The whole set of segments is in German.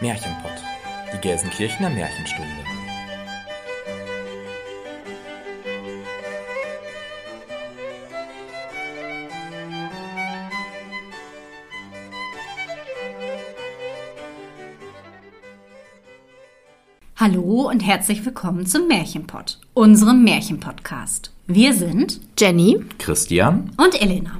Märchenpott, die Gelsenkirchener Märchenstunde. Hallo und herzlich willkommen zum Märchenpott, unserem Märchenpodcast. Wir sind Jenny Christian und Elena.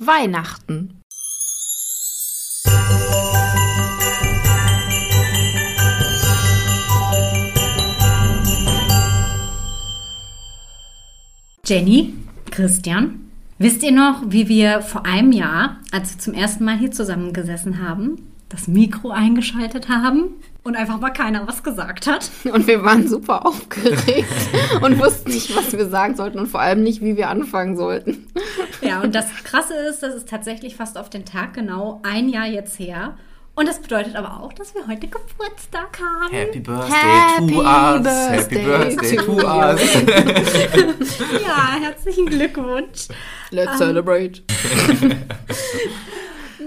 Weihnachten. Jenny, Christian, wisst ihr noch, wie wir vor einem Jahr, als wir zum ersten Mal hier zusammengesessen haben, das Mikro eingeschaltet haben und einfach mal keiner was gesagt hat? Und wir waren super aufgeregt und wussten nicht, was wir sagen sollten und vor allem nicht, wie wir anfangen sollten. Ja, und das Krasse ist, das ist tatsächlich fast auf den Tag genau ein Jahr jetzt her. Und das bedeutet aber auch, dass wir heute Geburtstag haben. Happy Birthday Happy to us! Birthday Happy Birthday to us! Ja, herzlichen Glückwunsch. Let's celebrate.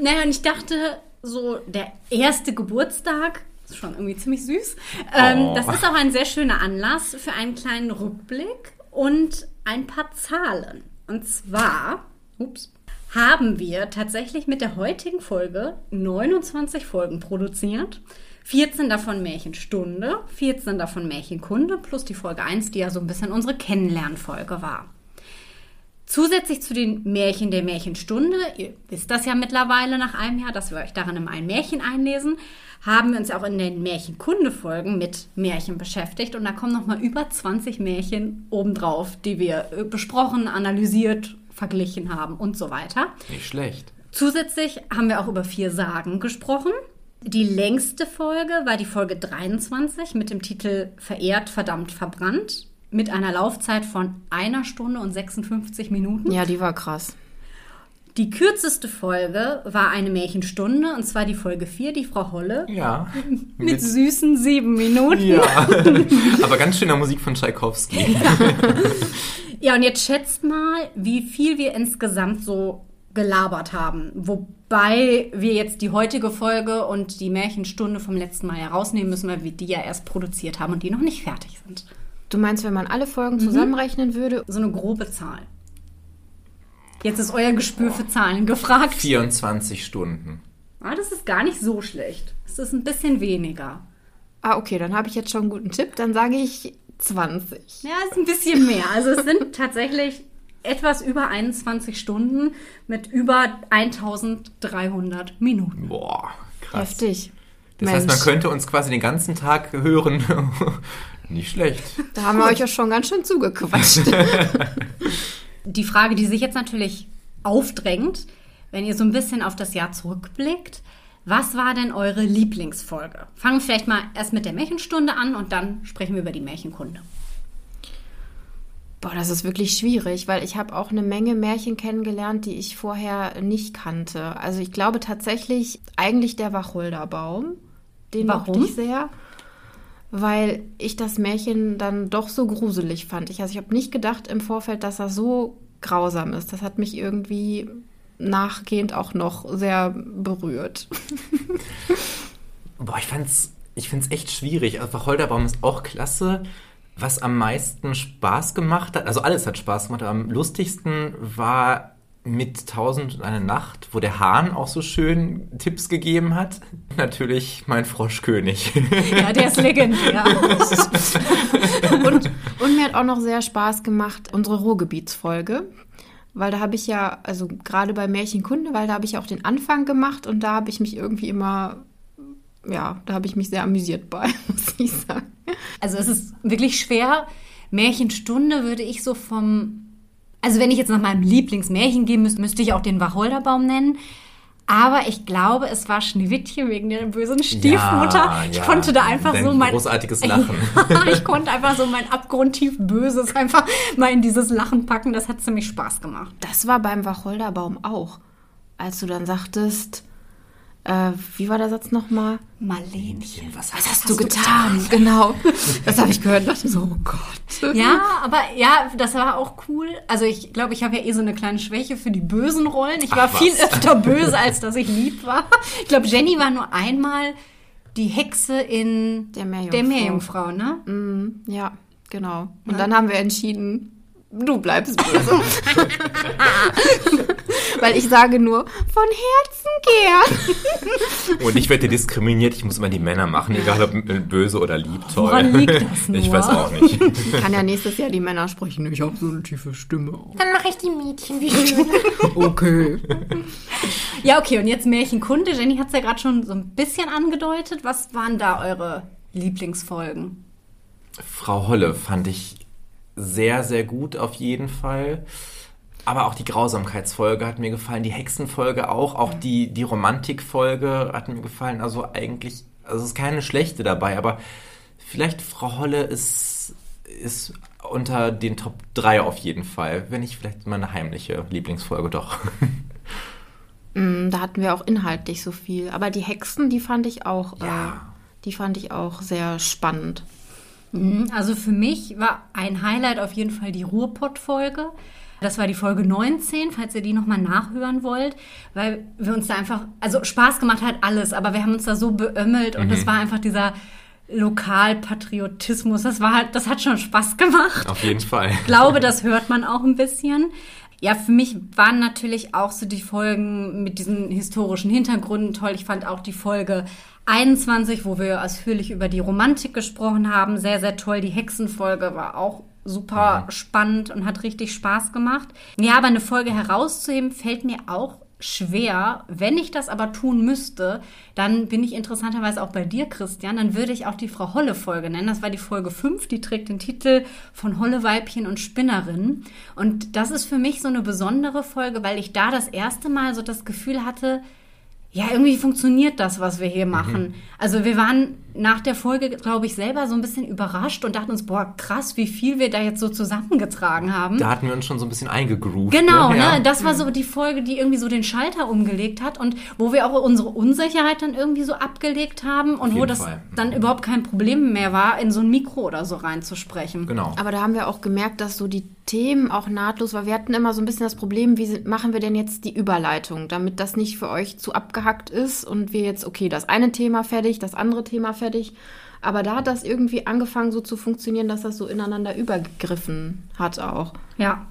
Naja, und ich dachte, so der erste Geburtstag, ist schon irgendwie ziemlich süß. Ähm, Oh. Das ist auch ein sehr schöner Anlass für einen kleinen Rückblick und ein paar Zahlen. Und zwar, ups, haben wir tatsächlich mit der heutigen Folge 29 Folgen produziert. 14 davon Märchenstunde, 14 davon Märchenkunde, plus die Folge 1, die ja so ein bisschen unsere Kennenlernfolge war. Zusätzlich zu den Märchen der Märchenstunde, ihr wisst das ja mittlerweile nach einem Jahr, dass wir euch darin immer ein Märchen einlesen, haben wir uns auch in den Märchenkunde-Folgen mit Märchen beschäftigt und da kommen nochmal über 20 Märchen obendrauf, die wir äh, besprochen, analysiert, verglichen haben und so weiter. Nicht schlecht. Zusätzlich haben wir auch über vier Sagen gesprochen. Die längste Folge war die Folge 23 mit dem Titel Verehrt, verdammt, verbrannt mit einer Laufzeit von einer Stunde und 56 Minuten. Ja, die war krass. Die kürzeste Folge war eine Märchenstunde und zwar die Folge 4, die Frau Holle, Ja. mit süßen sieben Minuten. Ja. Aber ganz schöner Musik von Tschaikowski. Ja, und jetzt schätzt mal, wie viel wir insgesamt so gelabert haben. Wobei wir jetzt die heutige Folge und die Märchenstunde vom letzten Mal herausnehmen müssen, weil wir die ja erst produziert haben und die noch nicht fertig sind. Du meinst, wenn man alle Folgen zusammenrechnen würde? So eine grobe Zahl. Jetzt ist euer Gespür für Zahlen gefragt. 24 Stunden. Ah, das ist gar nicht so schlecht. Es ist ein bisschen weniger. Ah, okay, dann habe ich jetzt schon einen guten Tipp. Dann sage ich 20. Ja, ist ein bisschen mehr. Also es sind tatsächlich etwas über 21 Stunden mit über 1300 Minuten. Boah, krass. Heftig. Das heißt, man Mensch. könnte uns quasi den ganzen Tag hören. Nicht schlecht. Da haben wir euch ja schon ganz schön zugequatscht. Die Frage, die sich jetzt natürlich aufdrängt, wenn ihr so ein bisschen auf das Jahr zurückblickt, was war denn eure Lieblingsfolge? Fangen wir vielleicht mal erst mit der Märchenstunde an und dann sprechen wir über die Märchenkunde. Boah, das ist wirklich schwierig, weil ich habe auch eine Menge Märchen kennengelernt, die ich vorher nicht kannte. Also ich glaube tatsächlich eigentlich der Wacholderbaum. Den Warum? mochte ich sehr, weil ich das Märchen dann doch so gruselig fand. Ich, also ich habe nicht gedacht im Vorfeld, dass er so grausam ist. Das hat mich irgendwie nachgehend auch noch sehr berührt. Boah, ich fand's, ich find's echt schwierig. Also Wacholderbaum ist auch klasse. Was am meisten Spaß gemacht hat, also alles hat Spaß gemacht, aber am lustigsten war mit Tausend und eine Nacht, wo der Hahn auch so schön Tipps gegeben hat. Natürlich mein Froschkönig. Ja, der ist legendär. Und, und mir hat auch noch sehr Spaß gemacht unsere Ruhrgebietsfolge. Weil da habe ich ja, also gerade bei Märchenkunde, weil da habe ich ja auch den Anfang gemacht und da habe ich mich irgendwie immer, ja, da habe ich mich sehr amüsiert bei, muss ich sagen. Also es ist wirklich schwer. Märchenstunde würde ich so vom. Also wenn ich jetzt nach meinem Lieblingsmärchen gehen müsste, müsste ich auch den Wacholderbaum nennen. Aber ich glaube, es war Schneewittchen wegen der bösen Stiefmutter. Ja, ich ja. konnte da einfach so mein großartiges Lachen. ich konnte einfach so mein abgrundtief Böses einfach mal in dieses Lachen packen. Das hat ziemlich Spaß gemacht. Das war beim Wacholderbaum auch. Als du dann sagtest, äh, wie war der Satz nochmal? Marlenchen. Was Was hast du getan? Genau. Das habe ich gehört und dachte so, oh Gott. Ja, aber ja, das war auch cool. Also ich glaube, ich habe ja eh so eine kleine Schwäche für die bösen Rollen. Ich war Ach, viel öfter böse, als dass ich lieb war. Ich glaube, Jenny war nur einmal die Hexe in Der Meerjungfrau. der Meerjungfrau, ne? Mhm, ja, genau. Und dann haben wir entschieden, du bleibst böse. Weil ich sage nur, von Herzen gern. Und ich werde diskriminiert, ich muss immer die Männer machen, egal ob böse oder lieb. Toll. Woran liegt das nur? Ich weiß auch nicht. Ich kann ja nächstes Jahr die Männer sprechen. Ich habe so eine tiefe Stimme. Dann mache ich die Mädchen wie schön. Okay. ja, okay, und jetzt Märchenkunde. Jenny hat es ja gerade schon so ein bisschen angedeutet. Was waren da eure Lieblingsfolgen? Frau Holle fand ich sehr, sehr gut auf jeden Fall. Aber auch die Grausamkeitsfolge hat mir gefallen, die Hexenfolge auch, auch die, die Romantikfolge hat mir gefallen. Also eigentlich, also es ist keine schlechte dabei, aber vielleicht Frau Holle ist, ist unter den Top 3 auf jeden Fall, wenn nicht vielleicht meine heimliche Lieblingsfolge doch. Mm, Da hatten wir auch inhaltlich so viel. Aber die Hexen, die fand ich auch, Ja. äh, die fand ich auch sehr spannend. Mhm, Also für mich war ein Highlight auf jeden Fall die Ruhrpott-Folge. Das war die Folge 19, falls ihr die nochmal nachhören wollt, weil wir uns da einfach, also Spaß gemacht hat alles, aber wir haben uns da so beömmelt und es war einfach dieser Lokalpatriotismus. Das war halt, das hat schon Spaß gemacht. Auf jeden Fall. Ich glaube, das hört man auch ein bisschen. Ja, für mich waren natürlich auch so die Folgen mit diesen historischen Hintergründen toll. Ich fand auch die Folge 21, wo wir ausführlich über die Romantik gesprochen haben, sehr, sehr toll. Die Hexenfolge war auch super spannend und hat richtig Spaß gemacht. Ja, aber eine Folge herauszuheben fällt mir auch schwer. Wenn ich das aber tun müsste, dann bin ich interessanterweise auch bei dir, Christian. Dann würde ich auch die Frau Holle-Folge nennen. Das war die Folge 5, die trägt den Titel von Holleweibchen und Spinnerin. Und das ist für mich so eine besondere Folge, weil ich da das erste Mal so das Gefühl hatte, ja, irgendwie funktioniert das, was wir hier machen. Also wir waren nach der Folge, glaube ich, selber so ein bisschen überrascht und dachten uns, boah, krass, wie viel wir da jetzt so zusammengetragen haben. Da hatten wir uns schon so ein bisschen eingegroovt. Genau, ne? ne? Ja. Das war so die Folge, die irgendwie so den Schalter umgelegt hat und wo wir auch unsere Unsicherheit dann irgendwie so abgelegt haben und wo das Fall. dann überhaupt kein Problem mehr war, in so ein Mikro oder so reinzusprechen. Genau. Aber da haben wir auch gemerkt, dass so die Themen auch nahtlos, weil wir hatten immer so ein bisschen das Problem, wie machen wir denn jetzt die Überleitung, damit das nicht für euch zu abgehackt ist und wir jetzt, okay, das eine Thema fertig, das andere Thema fertig. Aber da hat das irgendwie angefangen so zu funktionieren, dass das so ineinander übergegriffen hat auch. Ja.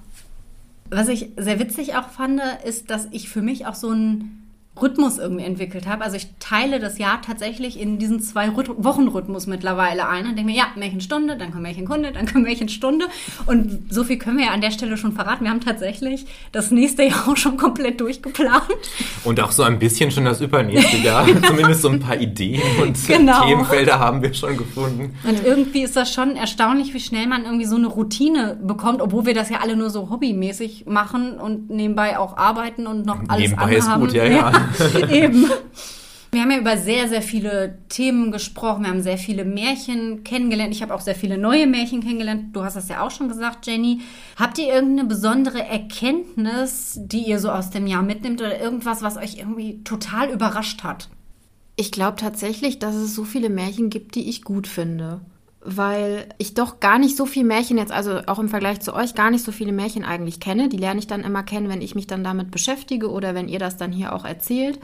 Was ich sehr witzig auch fand, ist, dass ich für mich auch so einen Rhythmus irgendwie entwickelt habe. Also ich teile das Jahr tatsächlich in diesen zwei Rhyth Wochenrhythmus mittlerweile ein und denke mir, ja, Märchenstunde, dann kommt Märchenkunde, dann kommt Märchenstunde. Und so viel können wir ja an der Stelle schon verraten. Wir haben tatsächlich das nächste Jahr auch schon komplett durchgeplant. Und auch so ein bisschen schon das übernächste Jahr. Zumindest so ein paar Ideen und Genau. Themenfelder haben wir schon gefunden. Und irgendwie ist das schon erstaunlich, wie schnell man irgendwie so eine Routine bekommt, obwohl wir das ja alle nur so hobbymäßig machen und nebenbei auch arbeiten und noch alles Nebenbei andere ist haben. gut, ja, ja. Eben. Wir haben ja über sehr, sehr viele Themen gesprochen. Wir haben sehr viele Märchen kennengelernt. Ich habe auch sehr viele neue Märchen kennengelernt. Du hast das ja auch schon gesagt, Jenny. Habt ihr irgendeine besondere Erkenntnis, die ihr so aus dem Jahr mitnimmt oder irgendwas, was euch irgendwie total überrascht hat? Ich glaube tatsächlich, dass es so viele Märchen gibt, die ich gut finde. Weil ich doch gar nicht so viel Märchen jetzt, also auch im Vergleich zu euch, gar nicht so viele Märchen eigentlich kenne. Die lerne ich dann immer kennen, wenn ich mich dann damit beschäftige oder wenn ihr das dann hier auch erzählt.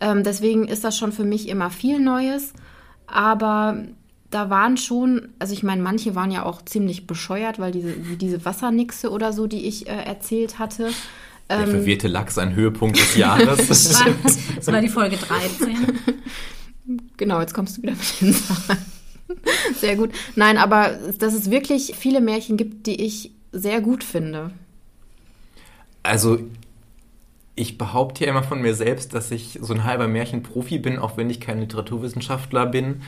Ähm, deswegen ist das schon für mich immer viel Neues. Aber da waren schon, also ich meine, manche waren ja auch ziemlich bescheuert, weil diese, diese Wassernixe oder so, die ich äh, erzählt hatte. Der verwirrte Lachs, ein Höhepunkt des Jahres. Das war, das war die Folge 13. Genau, jetzt kommst du wieder mit den Zahlen. Sehr gut. Nein, aber dass es wirklich viele Märchen gibt, die ich sehr gut finde. Also, ich behaupte ja immer von mir selbst, dass ich so ein halber Märchenprofi bin, auch wenn ich kein Literaturwissenschaftler bin.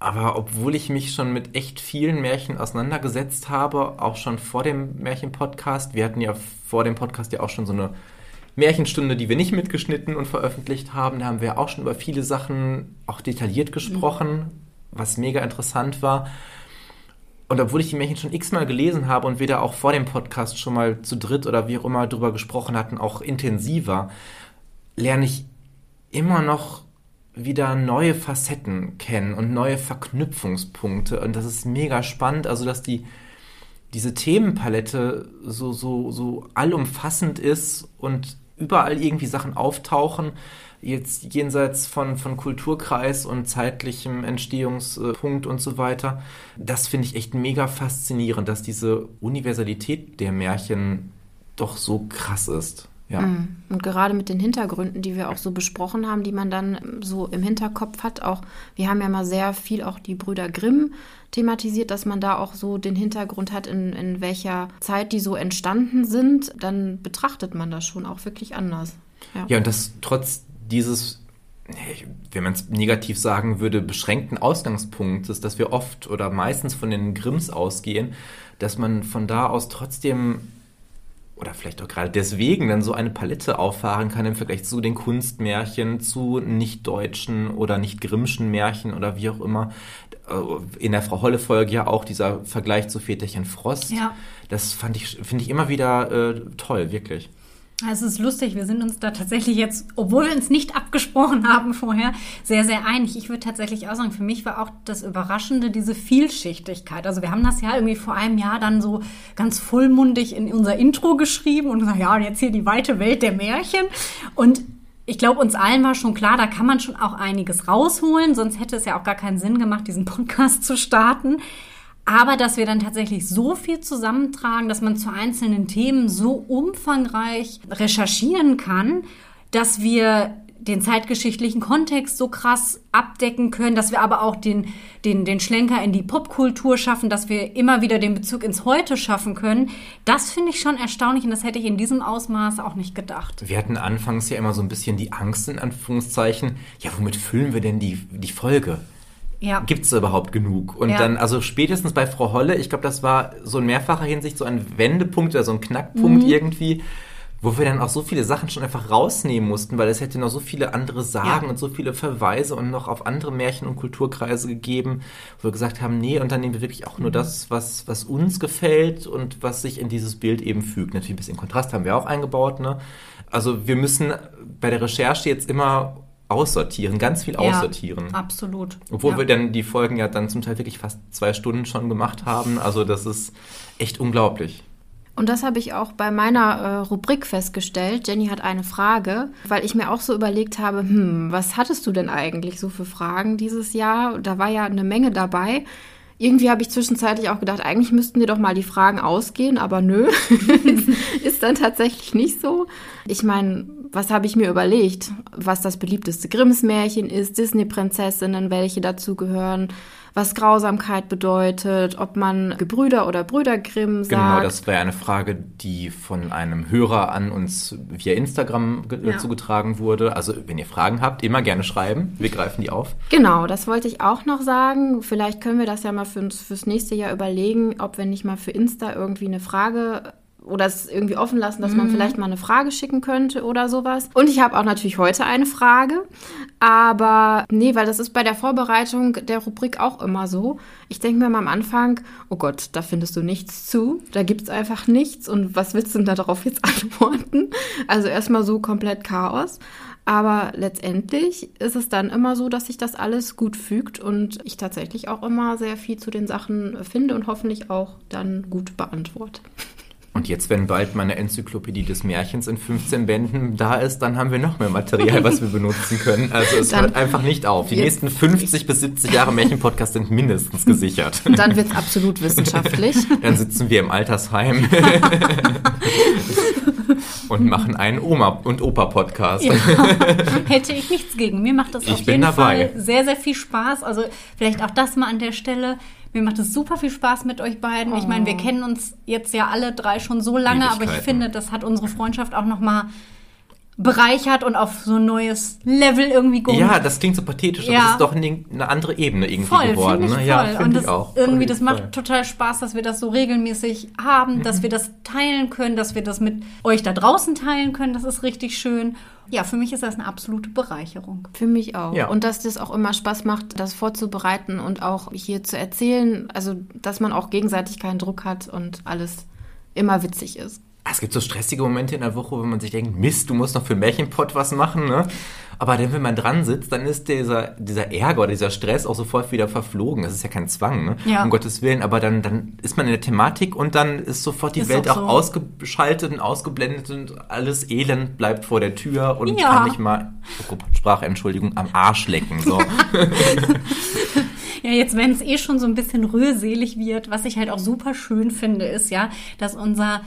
Aber obwohl ich mich schon mit echt vielen Märchen auseinandergesetzt habe, auch schon vor dem Märchenpodcast, wir hatten ja vor dem Podcast ja auch schon so eine Märchenstunde, die wir nicht mitgeschnitten und veröffentlicht haben, da haben wir auch schon über viele Sachen auch detailliert gesprochen, was mega interessant war. Und obwohl ich die Märchen schon x-mal gelesen habe und da auch vor dem Podcast schon mal zu dritt oder wie auch immer drüber gesprochen hatten, auch intensiver, lerne ich immer noch wieder neue Facetten kennen und neue Verknüpfungspunkte. Und das ist mega spannend, also dass die, diese Themenpalette so, so, so allumfassend ist und überall irgendwie Sachen auftauchen, jetzt jenseits von, von Kulturkreis und zeitlichem Entstehungspunkt und so weiter. Das finde ich echt mega faszinierend, dass diese Universalität der Märchen doch so krass ist. Ja. Mm. Und gerade mit den Hintergründen, die wir auch so besprochen haben, die man dann so im Hinterkopf hat, auch, wir haben ja mal sehr viel auch die Brüder Grimm thematisiert, dass man da auch so den Hintergrund hat, in, in welcher Zeit die so entstanden sind, dann betrachtet man das schon auch wirklich anders. Ja, ja und das trotz dieses wenn man es negativ sagen würde, beschränkten Ausgangspunktes, dass wir oft oder meistens von den Grimms ausgehen, dass man von da aus trotzdem oder vielleicht auch gerade deswegen dann so eine Palette auffahren kann im Vergleich zu den Kunstmärchen, zu nicht-deutschen oder nicht-grimmschen Märchen oder wie auch immer. In der Frau Holle-Folge ja auch dieser Vergleich zu Väterchen Frost. Ja. Das fand ich, finde ich immer wieder äh, toll, wirklich. Es ist lustig, wir sind uns da tatsächlich jetzt, obwohl wir uns nicht abgesprochen haben vorher, sehr, sehr einig. Ich würde tatsächlich auch sagen, für mich war auch das Überraschende diese Vielschichtigkeit. Also wir haben das ja irgendwie vor einem Jahr dann so ganz vollmundig in unser Intro geschrieben und gesagt, ja, und jetzt hier die weite Welt der Märchen. Und ich glaube, uns allen war schon klar, da kann man schon auch einiges rausholen, sonst hätte es ja auch gar keinen Sinn gemacht, diesen Podcast zu starten. Aber dass wir dann tatsächlich so viel zusammentragen, dass man zu einzelnen Themen so umfangreich recherchieren kann, dass wir den zeitgeschichtlichen Kontext so krass abdecken können, dass wir aber auch den, den, den Schlenker in die Popkultur schaffen, dass wir immer wieder den Bezug ins Heute schaffen können. Das finde ich schon erstaunlich und das hätte ich in diesem Ausmaß auch nicht gedacht. Wir hatten anfangs ja immer so ein bisschen die Angst in Anführungszeichen, ja, womit füllen wir denn die, die Folge? Ja. Gibt es überhaupt genug? Und ja. dann, also spätestens bei Frau Holle, ich glaube, das war so in mehrfacher Hinsicht so ein Wendepunkt oder so ein Knackpunkt mhm. irgendwie, wo wir dann auch so viele Sachen schon einfach rausnehmen mussten, weil es hätte noch so viele andere Sagen ja. und so viele Verweise und noch auf andere Märchen und Kulturkreise gegeben, wo wir gesagt haben, nee, und dann nehmen wir wirklich auch nur mhm. das, was, was uns gefällt und was sich in dieses Bild eben fügt. Natürlich ein bisschen Kontrast haben wir auch eingebaut, ne? Also wir müssen bei der Recherche jetzt immer aussortieren, ganz viel aussortieren. Ja, absolut. Obwohl ja. wir dann die Folgen ja dann zum Teil wirklich fast zwei Stunden schon gemacht haben. Also das ist echt unglaublich. Und das habe ich auch bei meiner äh, Rubrik festgestellt. Jenny hat eine Frage, weil ich mir auch so überlegt habe, hm, was hattest du denn eigentlich so für Fragen dieses Jahr? Da war ja eine Menge dabei. Irgendwie habe ich zwischenzeitlich auch gedacht, eigentlich müssten dir doch mal die Fragen ausgehen, aber nö, ist dann tatsächlich nicht so. Ich meine, was habe ich mir überlegt? Was das beliebteste Grimms Märchen ist, Disney-Prinzessinnen, welche dazugehören, was Grausamkeit bedeutet, ob man Gebrüder oder Brüder Grimm genau, sagt. Genau, das wäre eine Frage, die von einem Hörer an uns via Instagram ja. zugetragen wurde. Also, wenn ihr Fragen habt, immer gerne schreiben. Wir greifen die auf. Genau, das wollte ich auch noch sagen. Vielleicht können wir das ja mal für uns fürs nächste Jahr überlegen, ob wir nicht mal für Insta irgendwie eine Frage oder es irgendwie offen lassen, dass mhm. man vielleicht mal eine Frage schicken könnte oder sowas. Und ich habe auch natürlich heute eine Frage, aber nee, weil das ist bei der Vorbereitung der Rubrik auch immer so. Ich denke mir mal am Anfang, oh Gott, da findest du nichts zu, da gibt es einfach nichts und was willst du denn darauf jetzt antworten? Also erstmal so komplett Chaos. Aber letztendlich ist es dann immer so, dass sich das alles gut fügt und ich tatsächlich auch immer sehr viel zu den Sachen finde und hoffentlich auch dann gut beantworte. Und jetzt, wenn bald meine Enzyklopädie des Märchens in 15 Bänden da ist, dann haben wir noch mehr Material, was wir benutzen können. Also es Dann- hört einfach nicht auf. Die nächsten 50 bis 70 Jahre Märchenpodcast sind mindestens gesichert. Und dann wird es absolut wissenschaftlich. Dann sitzen wir im Altersheim und machen einen Oma- und Opa-Podcast. Ja. Hätte ich nichts gegen. Mir macht das Ich auf jeden dabei. Fall sehr, sehr viel Spaß. Also vielleicht auch das mal an der Stelle. Mir macht es super viel Spaß mit euch beiden. Ich meine, wir kennen uns jetzt ja alle drei schon so lange, aber ich finde, das hat unsere Freundschaft auch noch mal bereichert und auf so ein neues Level irgendwie gehoben. Ja, das klingt so pathetisch, aber Ja. das ist doch eine, eine andere Ebene irgendwie Voll, geworden. ich ne? voll. Ja, und finde das ich auch. irgendwie, das macht total Spaß, dass wir das so regelmäßig haben, dass Mhm. wir das teilen können, dass wir das mit euch da draußen teilen können. Das ist richtig schön. Ja, für mich ist das eine absolute Bereicherung. Für mich auch. Ja. Und dass das auch immer Spaß macht, das vorzubereiten und auch hier zu erzählen. Also, dass man auch gegenseitig keinen Druck hat und alles immer witzig ist. Es gibt so stressige Momente in der Woche, wenn man sich denkt, Mist, du musst noch für Märchenpott was machen, ne? Aber dann, wenn man dran sitzt, dann ist dieser, dieser Ärger oder dieser Stress auch sofort wieder verflogen. Das ist ja kein Zwang, ne? Ja. Um Gottes Willen. Aber dann, dann ist man in der Thematik und dann ist sofort die Ist Welt auch auch, so. ausgeschaltet und ausgeblendet und alles Elend bleibt vor der Tür und Ja. kann nicht mal, oh, Sprache, Entschuldigung, am Arsch lecken, so. Ja, jetzt, wenn es eh schon so ein bisschen rührselig wird, was ich halt auch super schön finde, ist ja, dass unser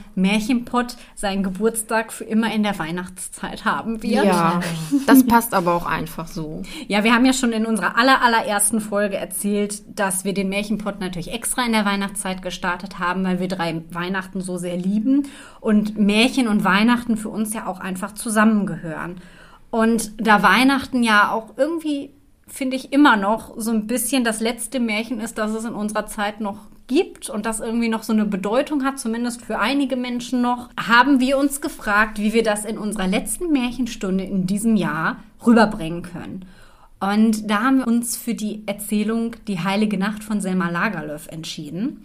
Märchenpott seinen Geburtstag für immer in der Weihnachtszeit haben wird. Ja, das passt aber auch einfach so. Ja, wir haben ja schon in unserer aller, allerersten Folge erzählt, dass wir den Märchenpott natürlich extra in der Weihnachtszeit gestartet haben, weil wir drei Weihnachten so sehr lieben und Märchen und Weihnachten für uns ja auch einfach zusammengehören. Und da Weihnachten ja auch irgendwie, finde ich, immer noch so ein bisschen das letzte Märchen ist, das es in unserer Zeit noch gibt und das irgendwie noch so eine Bedeutung hat, zumindest für einige Menschen noch, haben wir uns gefragt, wie wir das in unserer letzten Märchenstunde in diesem Jahr rüberbringen können. Und da haben wir uns für die Erzählung Die Heilige Nacht von Selma Lagerlöf entschieden.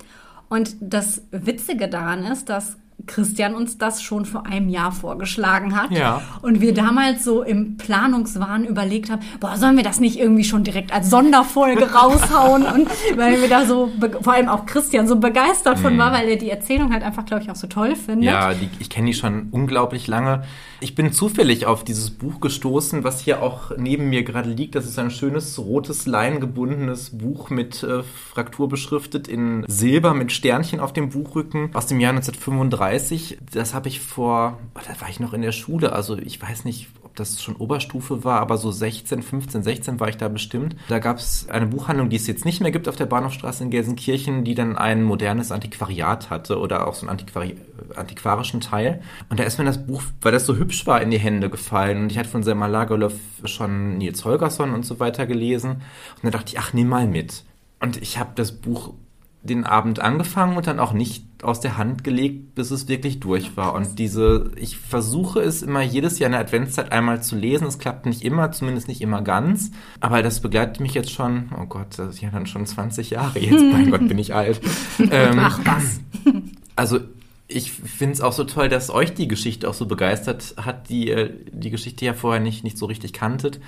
Und das Witzige daran ist, dass Christian uns das schon vor einem Jahr vorgeschlagen hat. Ja. Und wir damals so im Planungswahn überlegt haben, boah, sollen wir das nicht irgendwie schon direkt als Sonderfolge raushauen? Und weil wir da so, vor allem auch Christian so begeistert von war, weil er die Erzählung halt einfach, glaube ich, auch so toll findet. Ja, die, ich kenne die schon unglaublich lange. Ich bin zufällig auf dieses Buch gestoßen, was hier auch neben mir gerade liegt. Das ist ein schönes rotes leingebundenes Buch mit äh, Fraktur beschriftet in Silber mit Sternchen auf dem Buchrücken aus dem Jahr 1935. Das habe ich vor, oh, da war ich noch in der Schule, also ich weiß nicht, das schon Oberstufe war, aber so 16, 15, 16 war ich da bestimmt. Da gab es eine Buchhandlung, die es jetzt nicht mehr gibt auf der Bahnhofstraße in Gelsenkirchen, die dann ein modernes Antiquariat hatte oder auch so einen Antiquari antiquarischen Teil. Und da ist mir das Buch, weil das so hübsch war, in die Hände gefallen. Und ich hatte von Selma Lagerlöf schon Nils Holgersson und so weiter gelesen. Und da dachte ich, ach, nimm mal mit. Und ich habe das Buch den Abend angefangen und dann auch nicht aus der Hand gelegt, bis es wirklich durch war. Und diese, ich versuche es immer jedes Jahr in der Adventszeit einmal zu lesen. Es klappt nicht immer, zumindest nicht immer ganz. Aber das begleitet mich jetzt schon, oh Gott, das ist ja dann schon 20 Jahre jetzt. mein Gott, bin ich alt. Ähm, Ach was. also ich finde es auch so toll, dass euch die Geschichte auch so begeistert hat, die ihr die Geschichte ja vorher nicht, nicht so richtig kanntet.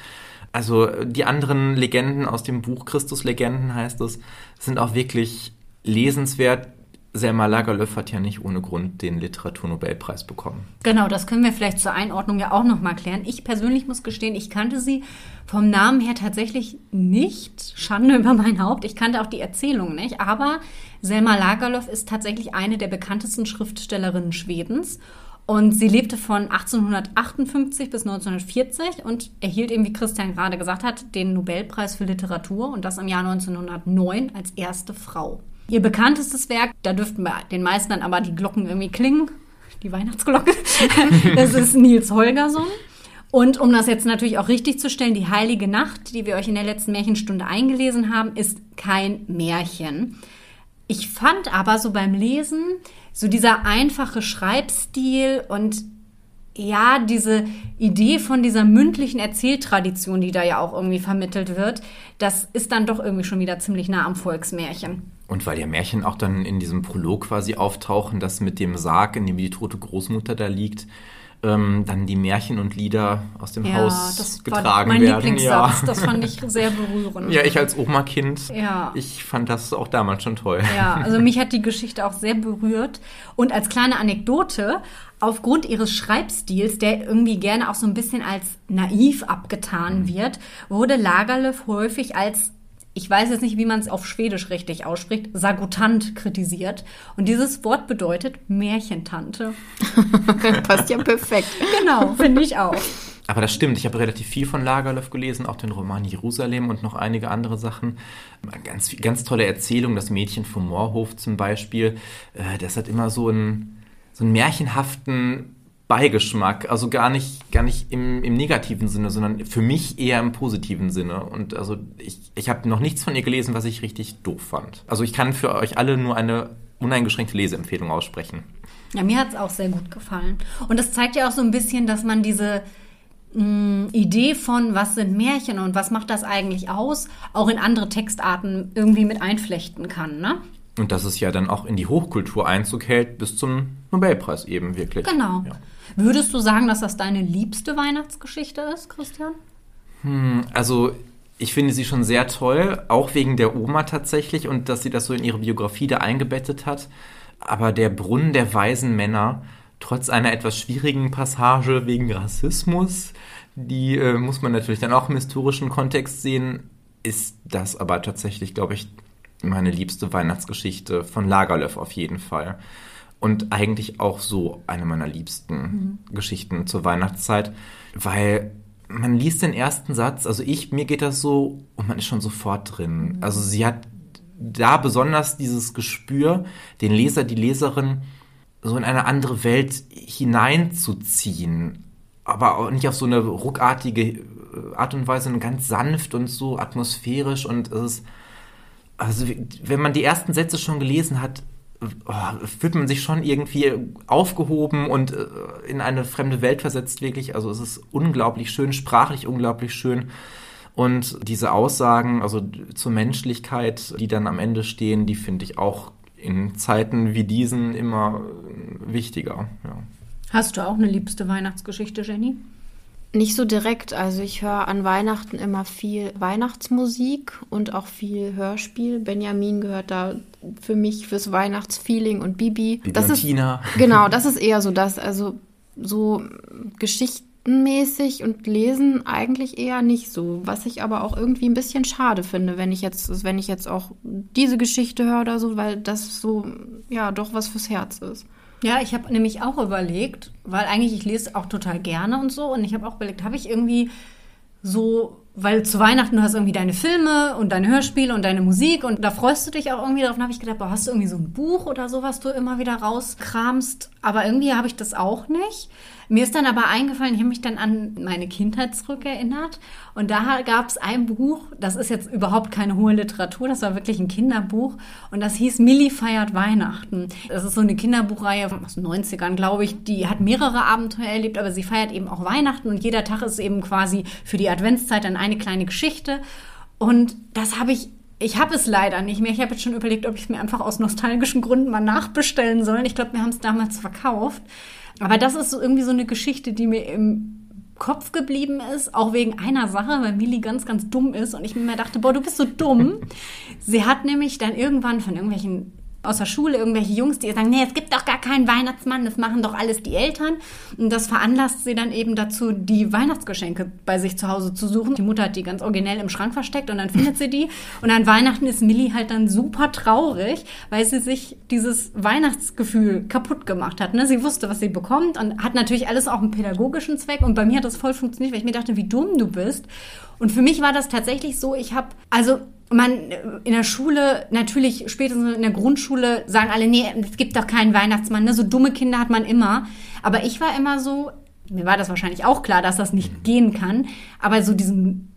Also die anderen Legenden aus dem Buch Christus-Legenden heißt es, sind auch wirklich lesenswert. Selma Lagerlöf hat ja nicht ohne Grund den Literaturnobelpreis bekommen. Genau, das können wir vielleicht zur Einordnung ja auch nochmal klären. Ich persönlich muss gestehen, ich kannte sie vom Namen her tatsächlich nicht. Schande über mein Haupt. Ich kannte auch die Erzählung nicht. Aber Selma Lagerlöf ist tatsächlich eine der bekanntesten Schriftstellerinnen Schwedens. Und sie lebte von 1858 bis 1940 und erhielt eben, wie Christian gerade gesagt hat, den Nobelpreis für Literatur und das im Jahr 1909 als erste Frau. Ihr bekanntestes Werk, da dürften bei den meisten dann aber die Glocken irgendwie klingen, die Weihnachtsglocke, das ist Nils Holgersson. Und um das jetzt natürlich auch richtig zu stellen, die Heilige Nacht, die wir euch in der letzten Märchenstunde eingelesen haben, ist kein Märchen. Ich fand aber so beim Lesen, so dieser einfache Schreibstil und ja, diese Idee von dieser mündlichen Erzähltradition, die da ja auch irgendwie vermittelt wird, das ist dann doch irgendwie schon wieder ziemlich nah am Volksmärchen. Und weil ja Märchen auch dann in diesem Prolog quasi auftauchen, das mit dem Sarg, in dem die tote Großmutter da liegt, ähm, dann die Märchen und Lieder aus dem ja, Haus das getragen war mein werden. Lieblingssatz. Ja. Das fand ich sehr berührend. Ja, ich als Oma-Kind, ja. ich fand das auch damals schon toll. Ja, also mich hat die Geschichte auch sehr berührt. Und als kleine Anekdote, aufgrund ihres Schreibstils, der irgendwie gerne auch so ein bisschen als naiv abgetan mhm. wird, wurde Lagerlöf häufig als ich weiß jetzt nicht, wie man es auf Schwedisch richtig ausspricht, Sagutant kritisiert. Und dieses Wort bedeutet Märchentante. Passt ja perfekt. Genau, finde ich auch. Aber das stimmt, ich habe relativ viel von Lagerlöf gelesen, auch den Roman Jerusalem und noch einige andere Sachen. Ganz, ganz tolle Erzählung, das Mädchen vom Moorhof zum Beispiel. Äh, das hat immer so einen, so einen märchenhaften Beigeschmack, also gar nicht, gar nicht im, im negativen Sinne, sondern für mich eher im positiven Sinne. Und also ich, ich habe noch nichts von ihr gelesen, was ich richtig doof fand. Also ich kann für euch alle nur eine uneingeschränkte Leseempfehlung aussprechen. Ja, mir hat es auch sehr gut gefallen. Und das zeigt ja auch so ein bisschen, dass man diese mh, mm, Idee von, was sind Märchen und was macht das eigentlich aus, auch in andere Textarten irgendwie mit einflechten kann. Ne? Und dass es ja dann auch in die Hochkultur Einzug hält, bis zum Nobelpreis eben wirklich. Genau. Ja. Würdest du sagen, dass das deine liebste Weihnachtsgeschichte ist, Christian? Hm, also ich finde sie schon sehr toll, auch wegen der Oma tatsächlich und dass sie das so in ihre Biografie da eingebettet hat. Aber der Brunnen der weisen Männer, trotz einer etwas schwierigen Passage wegen Rassismus, die äh, muss man natürlich dann auch im historischen Kontext sehen, ist das aber tatsächlich, glaube ich, meine liebste Weihnachtsgeschichte von Lagerlöf auf jeden Fall. Und eigentlich auch so eine meiner liebsten mhm. Geschichten zur Weihnachtszeit, weil man liest den ersten Satz, also ich, mir geht das so und man ist schon sofort drin. Mhm. Also sie hat da besonders dieses Gespür, den Leser, die Leserin so in eine andere Welt hineinzuziehen. Aber auch nicht auf so eine ruckartige äh, Art und Weise, sondern ganz sanft und so atmosphärisch und es ist also wenn man die ersten Sätze schon gelesen hat, oh, fühlt man sich schon irgendwie aufgehoben und äh, in eine fremde Welt versetzt, wirklich. Also es ist unglaublich schön, sprachlich unglaublich schön. Und diese Aussagen, also zur Menschlichkeit, die dann am Ende stehen, die finde ich auch in Zeiten wie diesen immer wichtiger. Ja. Hast du auch eine liebste Weihnachtsgeschichte, Jenny? Nicht so direkt. Also ich höre an Weihnachten immer viel Weihnachtsmusik und auch viel Hörspiel. Benjamin gehört da für mich fürs Weihnachtsfeeling und Bibi. Bibi das und ist Tina. genau, das ist eher so das. Also so geschichtenmäßig und lesen eigentlich eher nicht so. Was ich aber auch irgendwie ein bisschen schade finde, wenn ich jetzt, wenn ich jetzt auch diese Geschichte höre oder so, weil das so ja doch was fürs Herz ist. Ja, ich habe nämlich auch überlegt, weil eigentlich ich lese auch total gerne und so und ich habe auch überlegt, habe ich irgendwie so, weil zu Weihnachten du hast irgendwie deine Filme und deine Hörspiele und deine Musik und da freust du dich auch irgendwie drauf. Und habe ich gedacht, boah, hast du irgendwie so ein Buch oder so, was du immer wieder rauskramst? Aber irgendwie habe ich das auch nicht. Mir ist dann aber eingefallen, ich habe mich dann an meine Kindheit zurückerinnert und da gab es ein Buch, das ist jetzt überhaupt keine hohe Literatur, das war wirklich ein Kinderbuch und das hieß Millie feiert Weihnachten. Das ist so eine Kinderbuchreihe aus den 90ern, glaube ich, die hat mehrere Abenteuer erlebt, aber sie feiert eben auch Weihnachten und jeder Tag ist eben quasi für die Adventszeit dann eine kleine Geschichte und das habe ich ich habe es leider nicht mehr. Ich habe jetzt schon überlegt, ob ich es mir einfach aus nostalgischen Gründen mal nachbestellen soll. Ich glaube, wir haben es damals verkauft. Aber das ist so irgendwie so eine Geschichte, die mir im Kopf geblieben ist, auch wegen einer Sache, weil Mili ganz, ganz dumm ist und ich mir dachte, boah, du bist so dumm. Sie hat nämlich dann irgendwann von irgendwelchen aus der Schule irgendwelche Jungs, die sagen, nee, es gibt doch gar keinen Weihnachtsmann, das machen doch alles die Eltern. Und das veranlasst sie dann eben dazu, die Weihnachtsgeschenke bei sich zu Hause zu suchen. Die Mutter hat die ganz originell im Schrank versteckt und dann findet sie die. Und an Weihnachten ist Millie halt dann super traurig, weil sie sich dieses Weihnachtsgefühl kaputt gemacht hat. Ne? Sie wusste, was sie bekommt und hat natürlich alles auch einen pädagogischen Zweck. Und bei mir hat das voll funktioniert, weil ich mir dachte, wie dumm du bist. Und für mich war das tatsächlich so, ich habe, also man in der Schule, natürlich spätestens in der Grundschule, sagen alle, nee, es gibt doch keinen Weihnachtsmann. Ne? So dumme Kinder hat man immer. Aber ich war immer so, mir war das wahrscheinlich auch klar, dass das nicht gehen kann. Aber so diesen,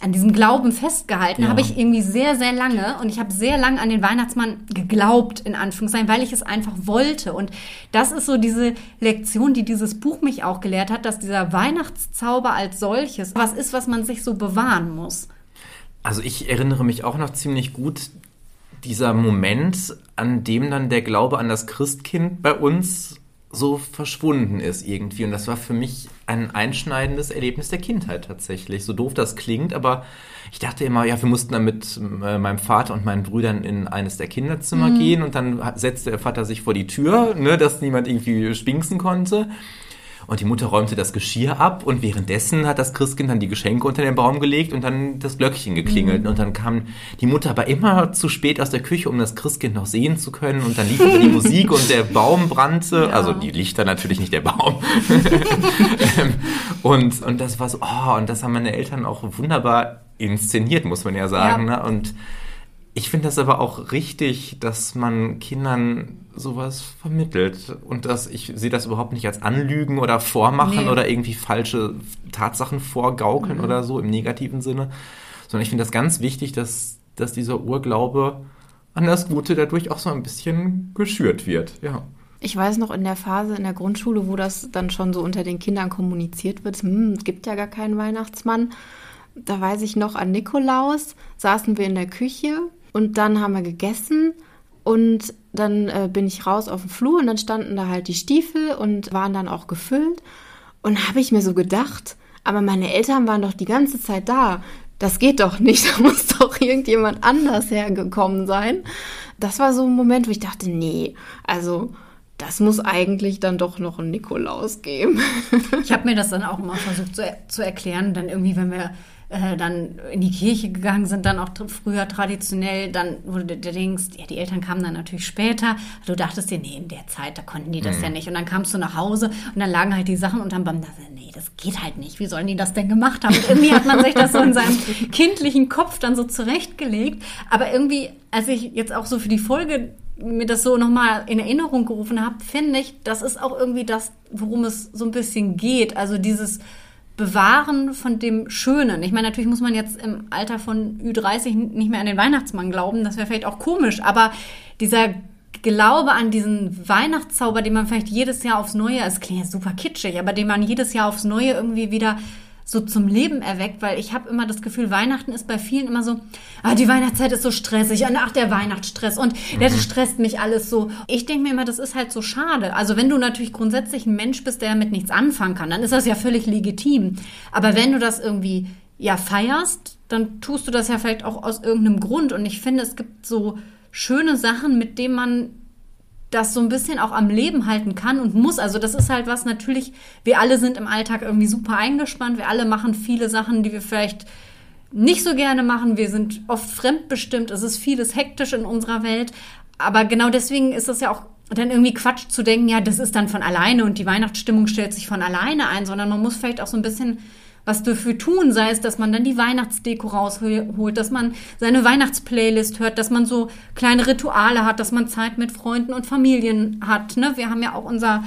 an diesem Glauben festgehalten ja. habe ich irgendwie sehr, sehr lange. Und ich habe sehr lange an den Weihnachtsmann geglaubt, in Anführungszeichen, weil ich es einfach wollte. Und das ist so diese Lektion, die dieses Buch mich auch gelehrt hat, dass dieser Weihnachtszauber als solches was ist, was man sich so bewahren muss. Also ich erinnere mich auch noch ziemlich gut, dieser Moment, an dem dann der Glaube an das Christkind bei uns so verschwunden ist irgendwie. Und das war für mich ein einschneidendes Erlebnis der Kindheit tatsächlich. So doof das klingt, aber ich dachte immer, ja, wir mussten dann mit äh, meinem Vater und meinen Brüdern in eines der Kinderzimmer mhm. gehen und dann setzte der Vater sich vor die Tür, ne, dass niemand irgendwie spinksen konnte. Und die Mutter räumte das Geschirr ab und währenddessen hat das Christkind dann die Geschenke unter den Baum gelegt und dann das Glöckchen geklingelt. Mhm. Und dann kam die Mutter aber immer zu spät aus der Küche, um das Christkind noch sehen zu können. Und dann lief die Musik und der Baum brannte. Ja. Also die Lichter natürlich, nicht der Baum. Ähm, und, und das war so, oh, und das haben meine Eltern auch wunderbar inszeniert, muss man ja sagen. Ja. Ne? Und ich finde das aber auch richtig, dass man Kindern sowas vermittelt und dass ich sehe das überhaupt nicht als Anlügen oder Vormachen nee. oder irgendwie falsche Tatsachen vorgaukeln mhm. oder so im negativen Sinne, sondern ich finde das ganz wichtig, dass, dass dieser Urglaube an das Gute dadurch auch so ein bisschen geschürt wird, ja. Ich weiß noch in der Phase in der Grundschule, wo das dann schon so unter den Kindern kommuniziert wird, hm, es gibt ja gar keinen Weihnachtsmann. Da weiß ich noch an Nikolaus, saßen wir in der Küche und dann haben wir gegessen und dann äh, bin ich raus auf den Flur und dann standen da halt die Stiefel und waren dann auch gefüllt. Und habe ich mir so gedacht, aber meine Eltern waren doch die ganze Zeit da. Das geht doch nicht, da muss doch irgendjemand anders hergekommen sein. Das war so ein Moment, wo ich dachte, nee, also das muss eigentlich dann doch noch ein Nikolaus geben. Ich habe mir das dann auch immer versucht zu, zu erklären, dann irgendwie, wenn wir äh, dann in die Kirche gegangen sind, dann auch früher traditionell, dann wurde du denkst, ja, die Eltern kamen dann natürlich später. Du dachtest dir, nee, in der Zeit, da konnten die das mhm. ja nicht. Und dann kamst du nach Hause und dann lagen halt die Sachen unterm Baum. Da nee, das geht halt nicht. Wie sollen die das denn gemacht haben? Und irgendwie hat man sich das so in seinem kindlichen Kopf dann so zurechtgelegt. Aber irgendwie, als ich jetzt auch so für die Folge mir das so nochmal in Erinnerung gerufen habe, finde ich, das ist auch irgendwie das, worum es so ein bisschen geht. Also dieses Bewahren von dem Schönen. Ich meine, natürlich muss man jetzt im Alter von Ü30 nicht mehr an den Weihnachtsmann glauben, das wäre vielleicht auch komisch, aber dieser Glaube an diesen Weihnachtszauber, den man vielleicht jedes Jahr aufs Neue, es klingt ja super kitschig, aber den man jedes Jahr aufs Neue irgendwie wieder so zum Leben erweckt, weil ich habe immer das Gefühl, Weihnachten ist bei vielen immer so, ah, die Weihnachtszeit ist so stressig, ach, der Weihnachtsstress und mhm. der stresst mich alles so. Ich denke mir immer, das ist halt so schade. Also wenn du natürlich grundsätzlich ein Mensch bist, der damit nichts anfangen kann, dann ist das ja völlig legitim. Aber wenn du das irgendwie ja feierst, dann tust du das ja vielleicht auch aus irgendeinem Grund. Und ich finde, es gibt so schöne Sachen, mit denen man das so ein bisschen auch am Leben halten kann und muss. Also das ist halt was natürlich, wir alle sind im Alltag irgendwie super eingespannt, wir alle machen viele Sachen, die wir vielleicht nicht so gerne machen, wir sind oft fremdbestimmt, es ist vieles hektisch in unserer Welt, aber genau deswegen ist es ja auch dann irgendwie Quatsch zu denken, ja, das ist dann von alleine und die Weihnachtsstimmung stellt sich von alleine ein, sondern man muss vielleicht auch so ein bisschen was dafür tun, sei es, dass man dann die Weihnachtsdeko rausholt, dass man seine Weihnachtsplaylist hört, dass man so kleine Rituale hat, dass man Zeit mit Freunden und Familien hat. Ne? Wir haben ja auch unser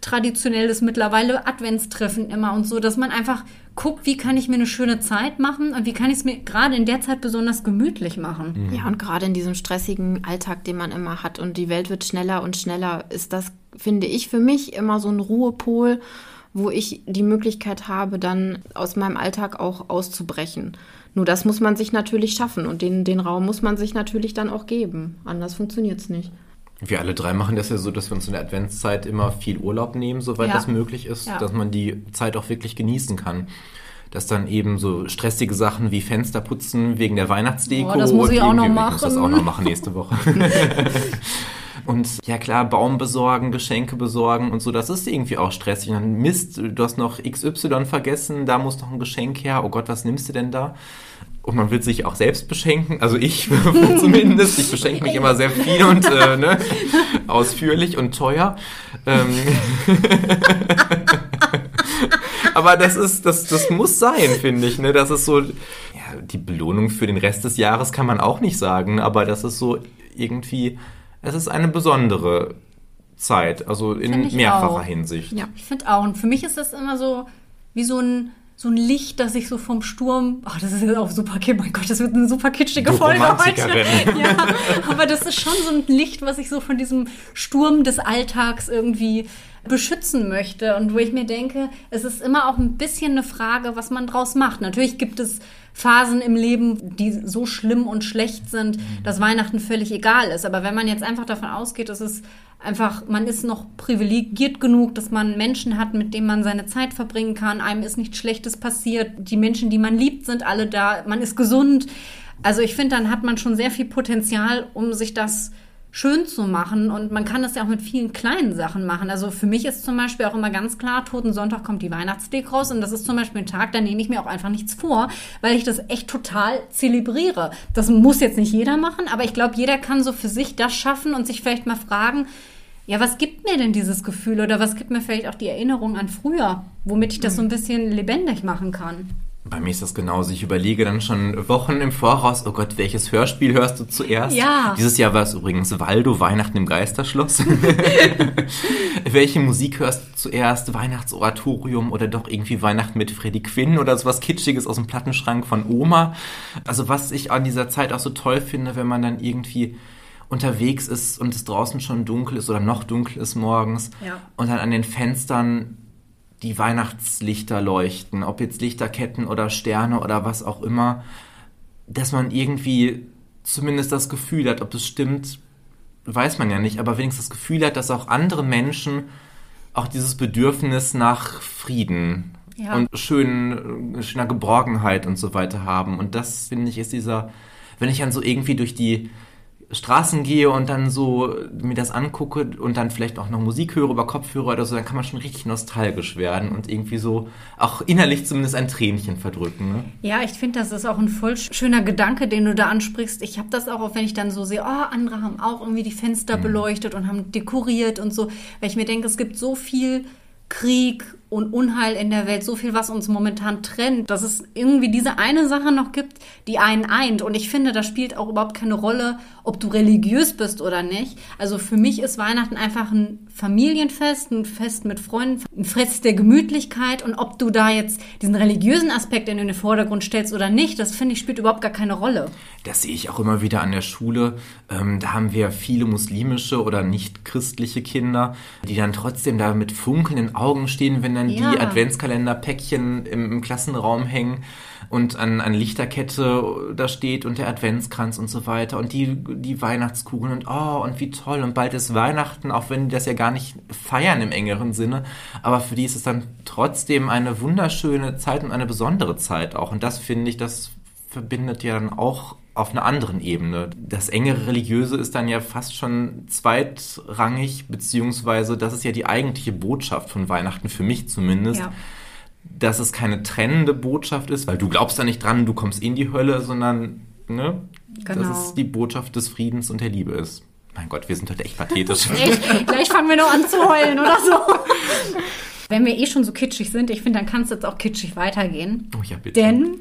traditionelles mittlerweile Adventstreffen immer und so, dass man einfach guckt, wie kann ich mir eine schöne Zeit machen und wie kann ich es mir gerade in der Zeit besonders gemütlich machen. Ja, und gerade in diesem stressigen Alltag, den man immer hat und die Welt wird schneller und schneller, ist das, finde ich, für mich immer so ein Ruhepol wo ich die Möglichkeit habe, dann aus meinem Alltag auch auszubrechen. Nur das muss man sich natürlich schaffen und den, den Raum muss man sich natürlich dann auch geben. Anders funktioniert es nicht. Wir alle drei machen das ja so, dass wir uns in der Adventszeit immer viel Urlaub nehmen, soweit ja. das möglich ist, ja. dass man die Zeit auch wirklich genießen kann dass dann eben so stressige Sachen wie Fenster putzen wegen der Weihnachtsdeko. Oh, das muss ich auch noch machen. Ich muss das auch noch machen nächste Woche. Und ja klar, Baum besorgen, Geschenke besorgen und so, das ist irgendwie auch stressig. Und dann Mist, du hast noch XY vergessen, da muss noch ein Geschenk her. Oh Gott, was nimmst du denn da? Und man will sich auch selbst beschenken, also ich zumindest. Ich beschenke mich immer sehr viel und äh, ne, ausführlich und teuer. Ähm Aber das ist, das, das muss sein, finde ich. Ne? Das ist so, ja, die Belohnung für den Rest des Jahres kann man auch nicht sagen, aber das ist so irgendwie es ist eine besondere Zeit, also in mehrfacher auch. Hinsicht. Ja, ich finde auch. Und für mich ist das immer so wie so ein so ein Licht, das sich so vom Sturm. Ach, das ist jetzt auch super kitschig. Mein Gott, das wird eine super kitschige du Folge heute. Ja, aber das ist schon so ein Licht, was sich so von diesem Sturm des Alltags irgendwie beschützen möchte und wo ich mir denke, es ist immer auch ein bisschen eine Frage, was man draus macht. Natürlich gibt es Phasen im Leben, die so schlimm und schlecht sind, dass Weihnachten völlig egal ist. Aber wenn man jetzt einfach davon ausgeht, dass es einfach, man ist noch privilegiert genug, dass man Menschen hat, mit denen man seine Zeit verbringen kann, einem ist nichts Schlechtes passiert, die Menschen, die man liebt, sind alle da, man ist gesund. Also ich finde, dann hat man schon sehr viel Potenzial, um sich das schön zu machen. Und man kann das ja auch mit vielen kleinen Sachen machen. Also für mich ist zum Beispiel auch immer ganz klar, Toten Sonntag kommt die Weihnachtsdeko raus. Und das ist zum Beispiel ein Tag, da nehme ich mir auch einfach nichts vor, weil ich das echt total zelebriere. Das muss jetzt nicht jeder machen, aber ich glaube, jeder kann so für sich das schaffen und sich vielleicht mal fragen, ja, was gibt mir denn dieses Gefühl oder was gibt mir vielleicht auch die Erinnerung an früher, womit ich das so ein bisschen lebendig machen kann? Bei mir ist das genauso. Ich überlege dann schon Wochen im Voraus, oh Gott, welches Hörspiel hörst du zuerst? Ja. Dieses Jahr war es übrigens Waldo, Weihnachten im Geisterschloss. Welche Musik hörst du zuerst? Weihnachtsoratorium oder doch irgendwie Weihnachten mit Freddy Quinn oder sowas Kitschiges aus dem Plattenschrank von Oma? Also was ich an dieser Zeit auch so toll finde, wenn man dann irgendwie unterwegs ist und es draußen schon dunkel ist oder noch dunkel ist morgens Ja. und dann an den Fenstern die Weihnachtslichter leuchten, ob jetzt Lichterketten oder Sterne oder was auch immer, dass man irgendwie zumindest das Gefühl hat, ob es stimmt, weiß man ja nicht, aber wenigstens das Gefühl hat, dass auch andere Menschen auch dieses Bedürfnis nach Frieden Ja. und schönen, schöner Geborgenheit und so weiter haben. Und das, finde ich, ist dieser, wenn ich dann so irgendwie durch die Straßen gehe und dann so mir das angucke und dann vielleicht auch noch Musik höre über Kopfhörer oder so, dann kann man schon richtig nostalgisch werden und irgendwie so auch innerlich zumindest ein Tränchen verdrücken. Ne? Ja, ich finde, das ist auch ein voll schöner Gedanke, den du da ansprichst. Ich habe das auch, auch wenn ich dann so sehe, oh, andere haben auch irgendwie die Fenster beleuchtet und haben dekoriert und so, weil ich mir denke, es gibt so viel Krieg und Unheil in der Welt, so viel, was uns momentan trennt, dass es irgendwie diese eine Sache noch gibt, die einen eint. Und ich finde, das spielt auch überhaupt keine Rolle, ob du religiös bist oder nicht. Also für mich ist Weihnachten einfach ein Familienfest, ein Fest mit Freunden, ein Fest der Gemütlichkeit. Und ob du da jetzt diesen religiösen Aspekt in den Vordergrund stellst oder nicht, das finde ich spielt überhaupt gar keine Rolle. Das sehe ich auch immer wieder an der Schule. Ähm, da haben wir viele muslimische oder nicht christliche Kinder, die dann trotzdem da mit funkelnden Augen stehen, wenn dann Ja. die Adventskalenderpäckchen im, im Klassenraum hängen und an, an Lichterkette da steht und der Adventskranz und so weiter und die, die Weihnachtskugeln und oh, und wie toll und bald ist Weihnachten, auch wenn die das ja gar nicht feiern im engeren Sinne, aber für die ist es dann trotzdem eine wunderschöne Zeit und eine besondere Zeit auch und das finde ich, das verbindet ja dann auch auf einer anderen Ebene. Das engere Religiöse ist dann ja fast schon zweitrangig, beziehungsweise das ist ja die eigentliche Botschaft von Weihnachten, für mich zumindest. Ja. Dass es keine trennende Botschaft ist, weil du glaubst da nicht dran, du kommst in die Hölle, sondern ne, Genau. dass es die Botschaft des Friedens und der Liebe ist. Mein Gott, wir sind heute echt pathetisch. Echt? Gleich fangen wir noch an zu heulen oder so. Wenn wir eh schon so kitschig sind, ich finde, dann kann es jetzt auch kitschig weitergehen. Oh ja, bitte. Denn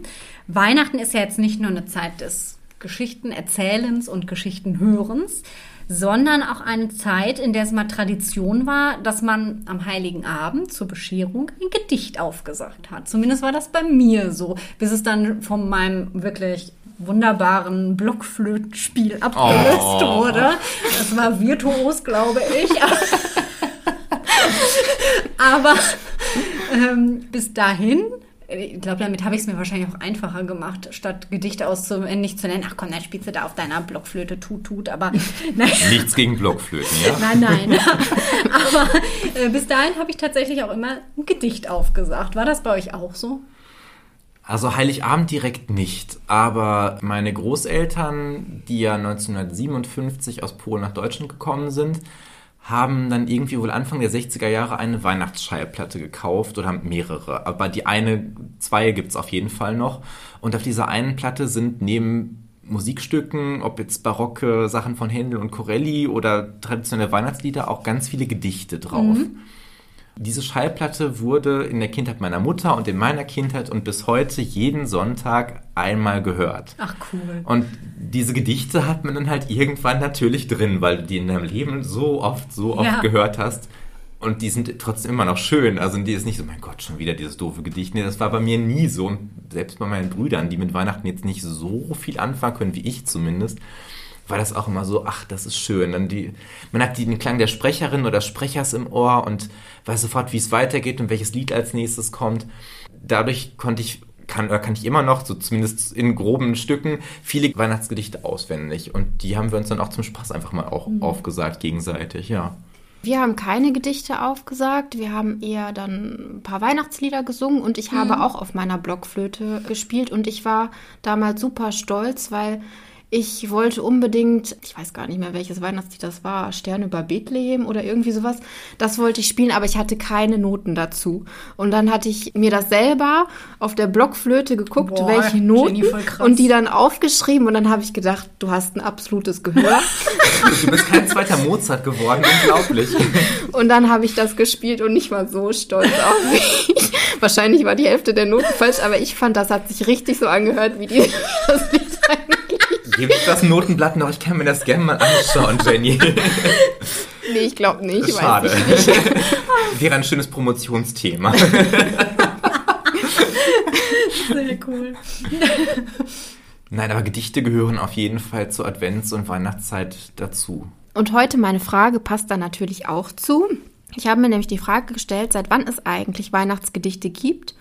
Weihnachten ist ja jetzt nicht nur eine Zeit des Geschichtenerzählens und Geschichtenhörens, sondern auch eine Zeit, in der es mal Tradition war, dass man am Heiligen Abend zur Bescherung ein Gedicht aufgesagt hat. Zumindest war das bei mir so, bis es dann von meinem wirklich wunderbaren Blockflötenspiel abgelöst Oh. wurde. Das war virtuos, glaube ich. Aber ähm, bis dahin, ich glaube, damit habe ich es mir wahrscheinlich auch einfacher gemacht, statt Gedichte auszuwendig zu nennen. Ach komm, dann spielst du da auf deiner Blockflöte tut, tut. Aber nein, Nichts gegen Blockflöten, ja? nein, nein. Aber äh, bis dahin habe ich tatsächlich auch immer ein Gedicht aufgesagt. War das bei euch auch so? Also Heiligabend direkt nicht, aber meine Großeltern, die ja 1957 aus Polen nach Deutschland gekommen sind, haben dann irgendwie wohl Anfang der 60er Jahre eine Weihnachtsschallplatte gekauft oder haben mehrere. Aber die eine, zwei gibt's auf jeden Fall noch. Und auf dieser einen Platte sind neben Musikstücken, ob jetzt barocke Sachen von Händel und Corelli oder traditionelle Weihnachtslieder, auch ganz viele Gedichte drauf. Diese Schallplatte wurde in der Kindheit meiner Mutter und in meiner Kindheit und bis heute jeden Sonntag einmal gehört. Ach cool. Und diese Gedichte hat man dann halt irgendwann natürlich drin, weil du die in deinem Leben so oft, so oft Ja. gehört hast. Und die sind trotzdem immer noch schön. Also die ist nicht so, mein Gott, schon wieder dieses doofe Gedicht. Nee, das war bei mir nie so. Und selbst bei meinen Brüdern, die mit Weihnachten jetzt nicht so viel anfangen können, wie ich zumindest, war das auch immer so, ach, das ist schön. Dann die, man hat den Klang der Sprecherin oder Sprechers im Ohr und weiß sofort, wie es weitergeht und welches Lied als nächstes kommt. Dadurch konnte ich kann, oder kann ich immer noch, so zumindest in groben Stücken, viele Weihnachtsgedichte auswendig. Und die haben wir uns dann auch zum Spaß einfach mal auch mhm. aufgesagt gegenseitig, ja. Wir haben keine Gedichte aufgesagt, wir haben eher dann ein paar Weihnachtslieder gesungen und ich mhm. habe auch auf meiner Blockflöte gespielt und ich war damals super stolz, weil ich wollte unbedingt, ich weiß gar nicht mehr, welches Weihnachtslied das war, Sterne über Bethlehem oder irgendwie sowas. Das wollte ich spielen, aber ich hatte keine Noten dazu. Und dann hatte ich mir das selber auf der Blockflöte geguckt, Boah, welche Noten und die dann aufgeschrieben. Und dann habe ich gedacht, du hast ein absolutes Gehör. du bist kein zweiter Mozart geworden, unglaublich. Und dann habe ich das gespielt und ich war so stolz auf mich. Wahrscheinlich war die Hälfte der Noten falsch, aber ich fand, das hat sich richtig so angehört, wie die das Lied Gibt es das Notenblatt noch? Ich kann mir das gerne mal anschauen, Jenny. nee, ich glaube nicht. Schade. Wäre ein schönes Promotionsthema. Sehr cool. Nein, aber Gedichte gehören auf jeden Fall zur Advents- und Weihnachtszeit dazu. Und heute meine Frage passt da natürlich auch zu. Ich habe mir nämlich die Frage gestellt, seit wann es eigentlich Weihnachtsgedichte gibt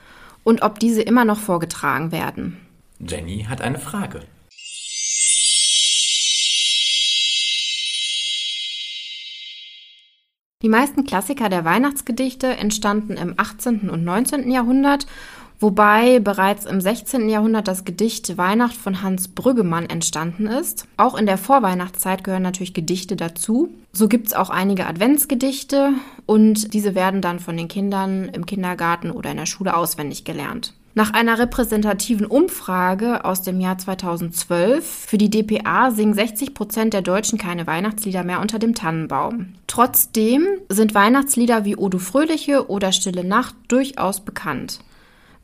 und ob diese immer noch vorgetragen werden. Jenny hat eine Frage. Die meisten Klassiker der Weihnachtsgedichte entstanden im 18. und 19. Jahrhundert, wobei bereits im 16. Jahrhundert das Gedicht Weihnacht von Hans Brüggemann entstanden ist. Auch in der Vorweihnachtszeit gehören natürlich Gedichte dazu. So gibt es auch einige Adventsgedichte und diese werden dann von den Kindern im Kindergarten oder in der Schule auswendig gelernt. Nach einer repräsentativen Umfrage aus dem Jahr 2012 für die DPA singen 60 Prozent der Deutschen keine Weihnachtslieder mehr unter dem Tannenbaum. Trotzdem sind Weihnachtslieder wie Odo Fröhliche oder Stille Nacht durchaus bekannt.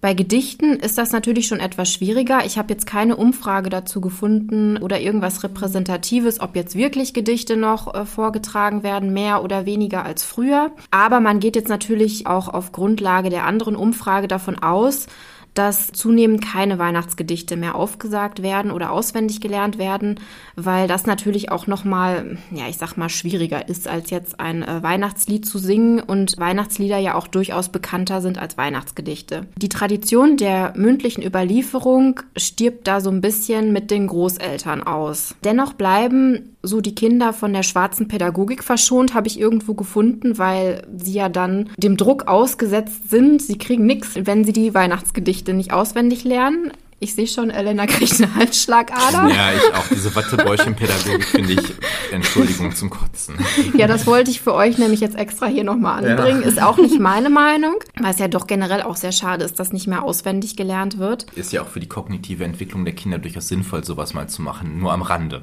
Bei Gedichten ist das natürlich schon etwas schwieriger. Ich habe jetzt keine Umfrage dazu gefunden oder irgendwas Repräsentatives, ob jetzt wirklich Gedichte noch äh, vorgetragen werden, mehr oder weniger als früher. Aber man geht jetzt natürlich auch auf Grundlage der anderen Umfrage davon aus, dass zunehmend keine Weihnachtsgedichte mehr aufgesagt werden oder auswendig gelernt werden, weil das natürlich auch noch mal, ja, ich sag mal schwieriger ist als jetzt ein äh, Weihnachtslied zu singen und Weihnachtslieder ja auch durchaus bekannter sind als Weihnachtsgedichte. Die Tradition der mündlichen Überlieferung stirbt da so ein bisschen mit den Großeltern aus. Dennoch bleiben so die Kinder von der schwarzen Pädagogik verschont, habe ich irgendwo gefunden, weil sie ja dann dem Druck ausgesetzt sind. Sie kriegen nichts, wenn sie die Weihnachtsgedichte nicht auswendig lernen. Ich sehe schon, Elena kriegt eine Halsschlagader. Ja, ich auch. Diese Wattebäuchchen-Pädagogik finde ich, Entschuldigung, zum Kotzen. Ja, das wollte ich für euch nämlich jetzt extra hier nochmal anbringen. Ja. Ist auch nicht meine Meinung, weil es ja doch generell auch sehr schade ist, dass nicht mehr auswendig gelernt wird. Ist ja auch für die kognitive Entwicklung der Kinder durchaus sinnvoll, sowas mal zu machen. Nur am Rande.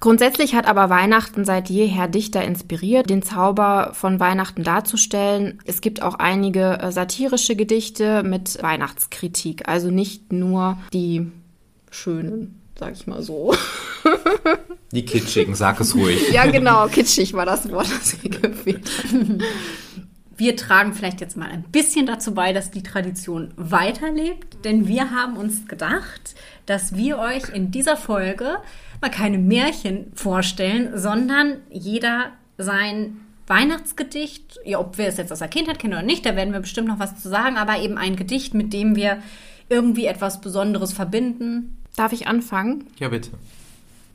Grundsätzlich hat aber Weihnachten seit jeher Dichter inspiriert, den Zauber von Weihnachten darzustellen. Es gibt auch einige äh, satirische Gedichte mit Weihnachtskritik, also nicht nur die schönen, sag ich mal so. Die kitschigen, sag es ruhig. Ja, genau, kitschig war das Wort, das hier gefehlt hat. Wir tragen vielleicht jetzt mal ein bisschen dazu bei, dass die Tradition weiterlebt, denn wir haben uns gedacht, dass wir euch in dieser Folge mal keine Märchen vorstellen, sondern jeder sein Weihnachtsgedicht, ja, ob wir es jetzt aus der Kindheit kennen oder nicht, da werden wir bestimmt noch was zu sagen, aber eben ein Gedicht, mit dem wir irgendwie etwas Besonderes verbinden. Darf ich anfangen? Ja, bitte.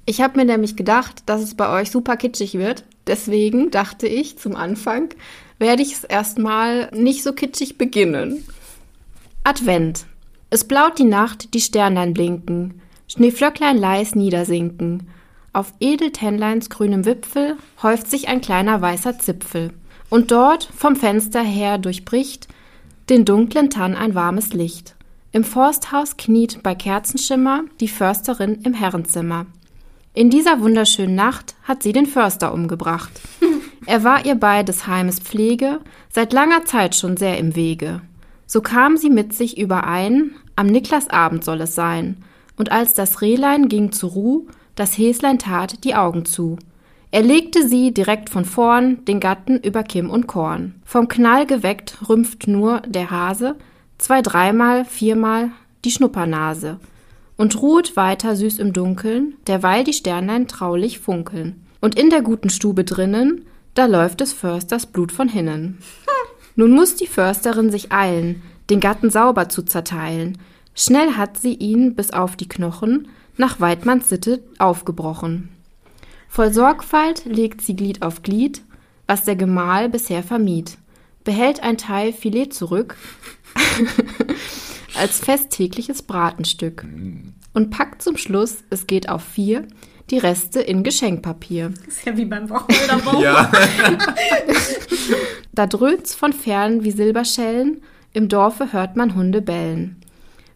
Ich habe mir nämlich gedacht, dass es bei euch super kitschig wird. Deswegen dachte ich zum Anfang, werde ich es erstmal nicht so kitschig beginnen. Advent. Es blaut die Nacht, die Sternlein blinken. Schneeflöcklein leis niedersinken. Auf Edeltennleins grünem Wipfel häuft sich ein kleiner weißer Zipfel. Und dort vom Fenster her durchbricht den dunklen Tann ein warmes Licht. Im Forsthaus kniet bei Kerzenschimmer die Försterin im Herrenzimmer. In dieser wunderschönen Nacht hat sie den Förster umgebracht. Er war ihr bei des Heimes Pflege seit langer Zeit schon sehr im Wege. So kam sie mit sich überein, am Niklasabend soll es sein, und als das Rehlein ging zur Ruh, das Häslein tat die Augen zu. Er legte sie direkt von vorn, den Gatten über Kim und Korn. Vom Knall geweckt rümpft nur der Hase, zwei, dreimal, viermal die Schnuppernase und ruht weiter süß im Dunkeln, derweil die Sternlein traulich funkeln. Und in der guten Stube drinnen, da läuft des Försters Blut von hinnen. Nun muss die Försterin sich eilen, den Gatten sauber zu zerteilen, Schnell hat sie ihn bis auf die Knochen nach Weidmanns Sitte aufgebrochen. Voll Sorgfalt legt sie Glied auf Glied, was der Gemahl bisher vermied, behält ein Teil Filet zurück als festtägliches Bratenstück und packt zum Schluss, es geht auf vier, die Reste in Geschenkpapier. Das ist ja wie beim Wochenende Ja. Da dröhnt's von fern wie Silberschellen, im Dorfe hört man Hunde bellen.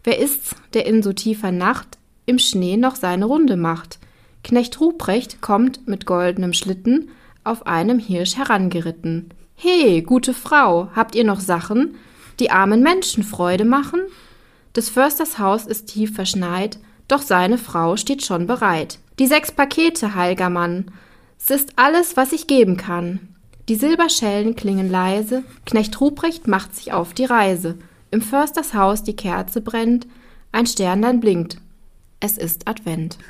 Wer ist's, der in so tiefer Nacht im Schnee noch seine Runde macht? Knecht Ruprecht kommt mit goldenem Schlitten auf einem Hirsch herangeritten. He, gute Frau, habt ihr noch Sachen, die armen Menschen Freude machen? Des Försters Haus ist tief verschneit, doch seine Frau steht schon bereit. Die sechs Pakete, heilger Mann, s ist alles, was ich geben kann. Die Silberschellen klingen leise, Knecht Ruprecht macht sich auf die Reise. Im Försters Haus die Kerze brennt, ein Sternlein blinkt. Es ist Advent.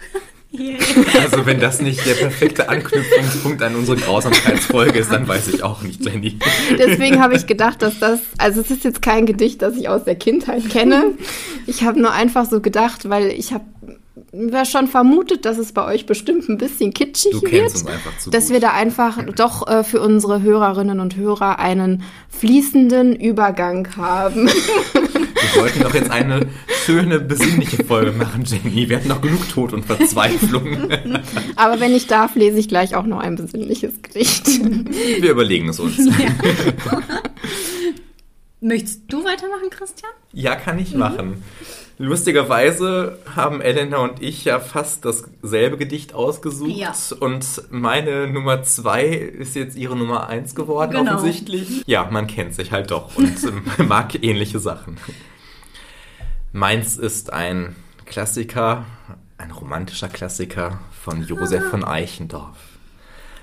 Also wenn das nicht der perfekte Anknüpfungspunkt an unsere Grausamkeitsfolge ist, dann weiß ich auch nicht, Jenny. Deswegen habe ich gedacht, dass das, also es ist jetzt kein Gedicht, das ich aus der Kindheit kenne. Ich habe nur einfach so gedacht, weil ich habe mir schon vermutet, dass es bei euch bestimmt ein bisschen kitschig Du wird. kennst uns einfach zu dass gut. wir da einfach doch äh, für unsere Hörerinnen und Hörer einen fließenden Übergang haben. Wir wollten doch jetzt eine schöne, besinnliche Folge machen, Jenny. Wir hatten noch genug Tod und Verzweiflung. Aber wenn ich darf, lese ich gleich auch noch ein besinnliches Gedicht. Wir überlegen es uns. Möchtest du weitermachen, Christian? Ja, kann ich machen. Lustigerweise haben Elena und ich ja fast dasselbe Gedicht ausgesucht. Ja. Und meine Nummer zwei ist jetzt ihre Nummer eins geworden, Genau. offensichtlich. Ja, man kennt sich halt doch und ähm, mag ähnliche Sachen. Meins ist ein Klassiker, ein romantischer Klassiker von Josef von Eichendorff.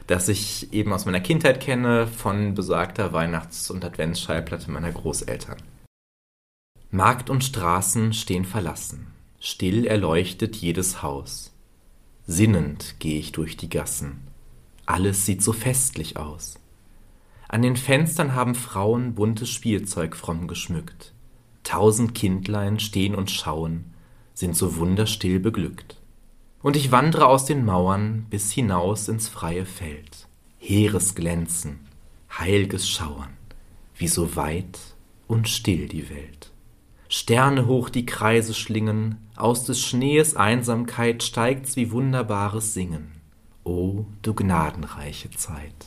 Das ich eben aus meiner Kindheit kenne, von besagter Weihnachts- und Adventsschallplatte meiner Großeltern. Markt und Straßen stehen verlassen, still erleuchtet jedes Haus. Sinnend gehe ich durch die Gassen, alles sieht so festlich aus. An den Fenstern haben Frauen buntes Spielzeug fromm geschmückt. Tausend Kindlein stehen und schauen, sind so wunderstill beglückt. Und ich wandre aus den Mauern bis hinaus ins freie Feld. Heeres Glänzen, heilges Schauern, wie so weit und still die Welt. Sterne hoch die Kreise schlingen, aus des Schnees Einsamkeit steigt's wie wunderbares Singen. O du gnadenreiche Zeit.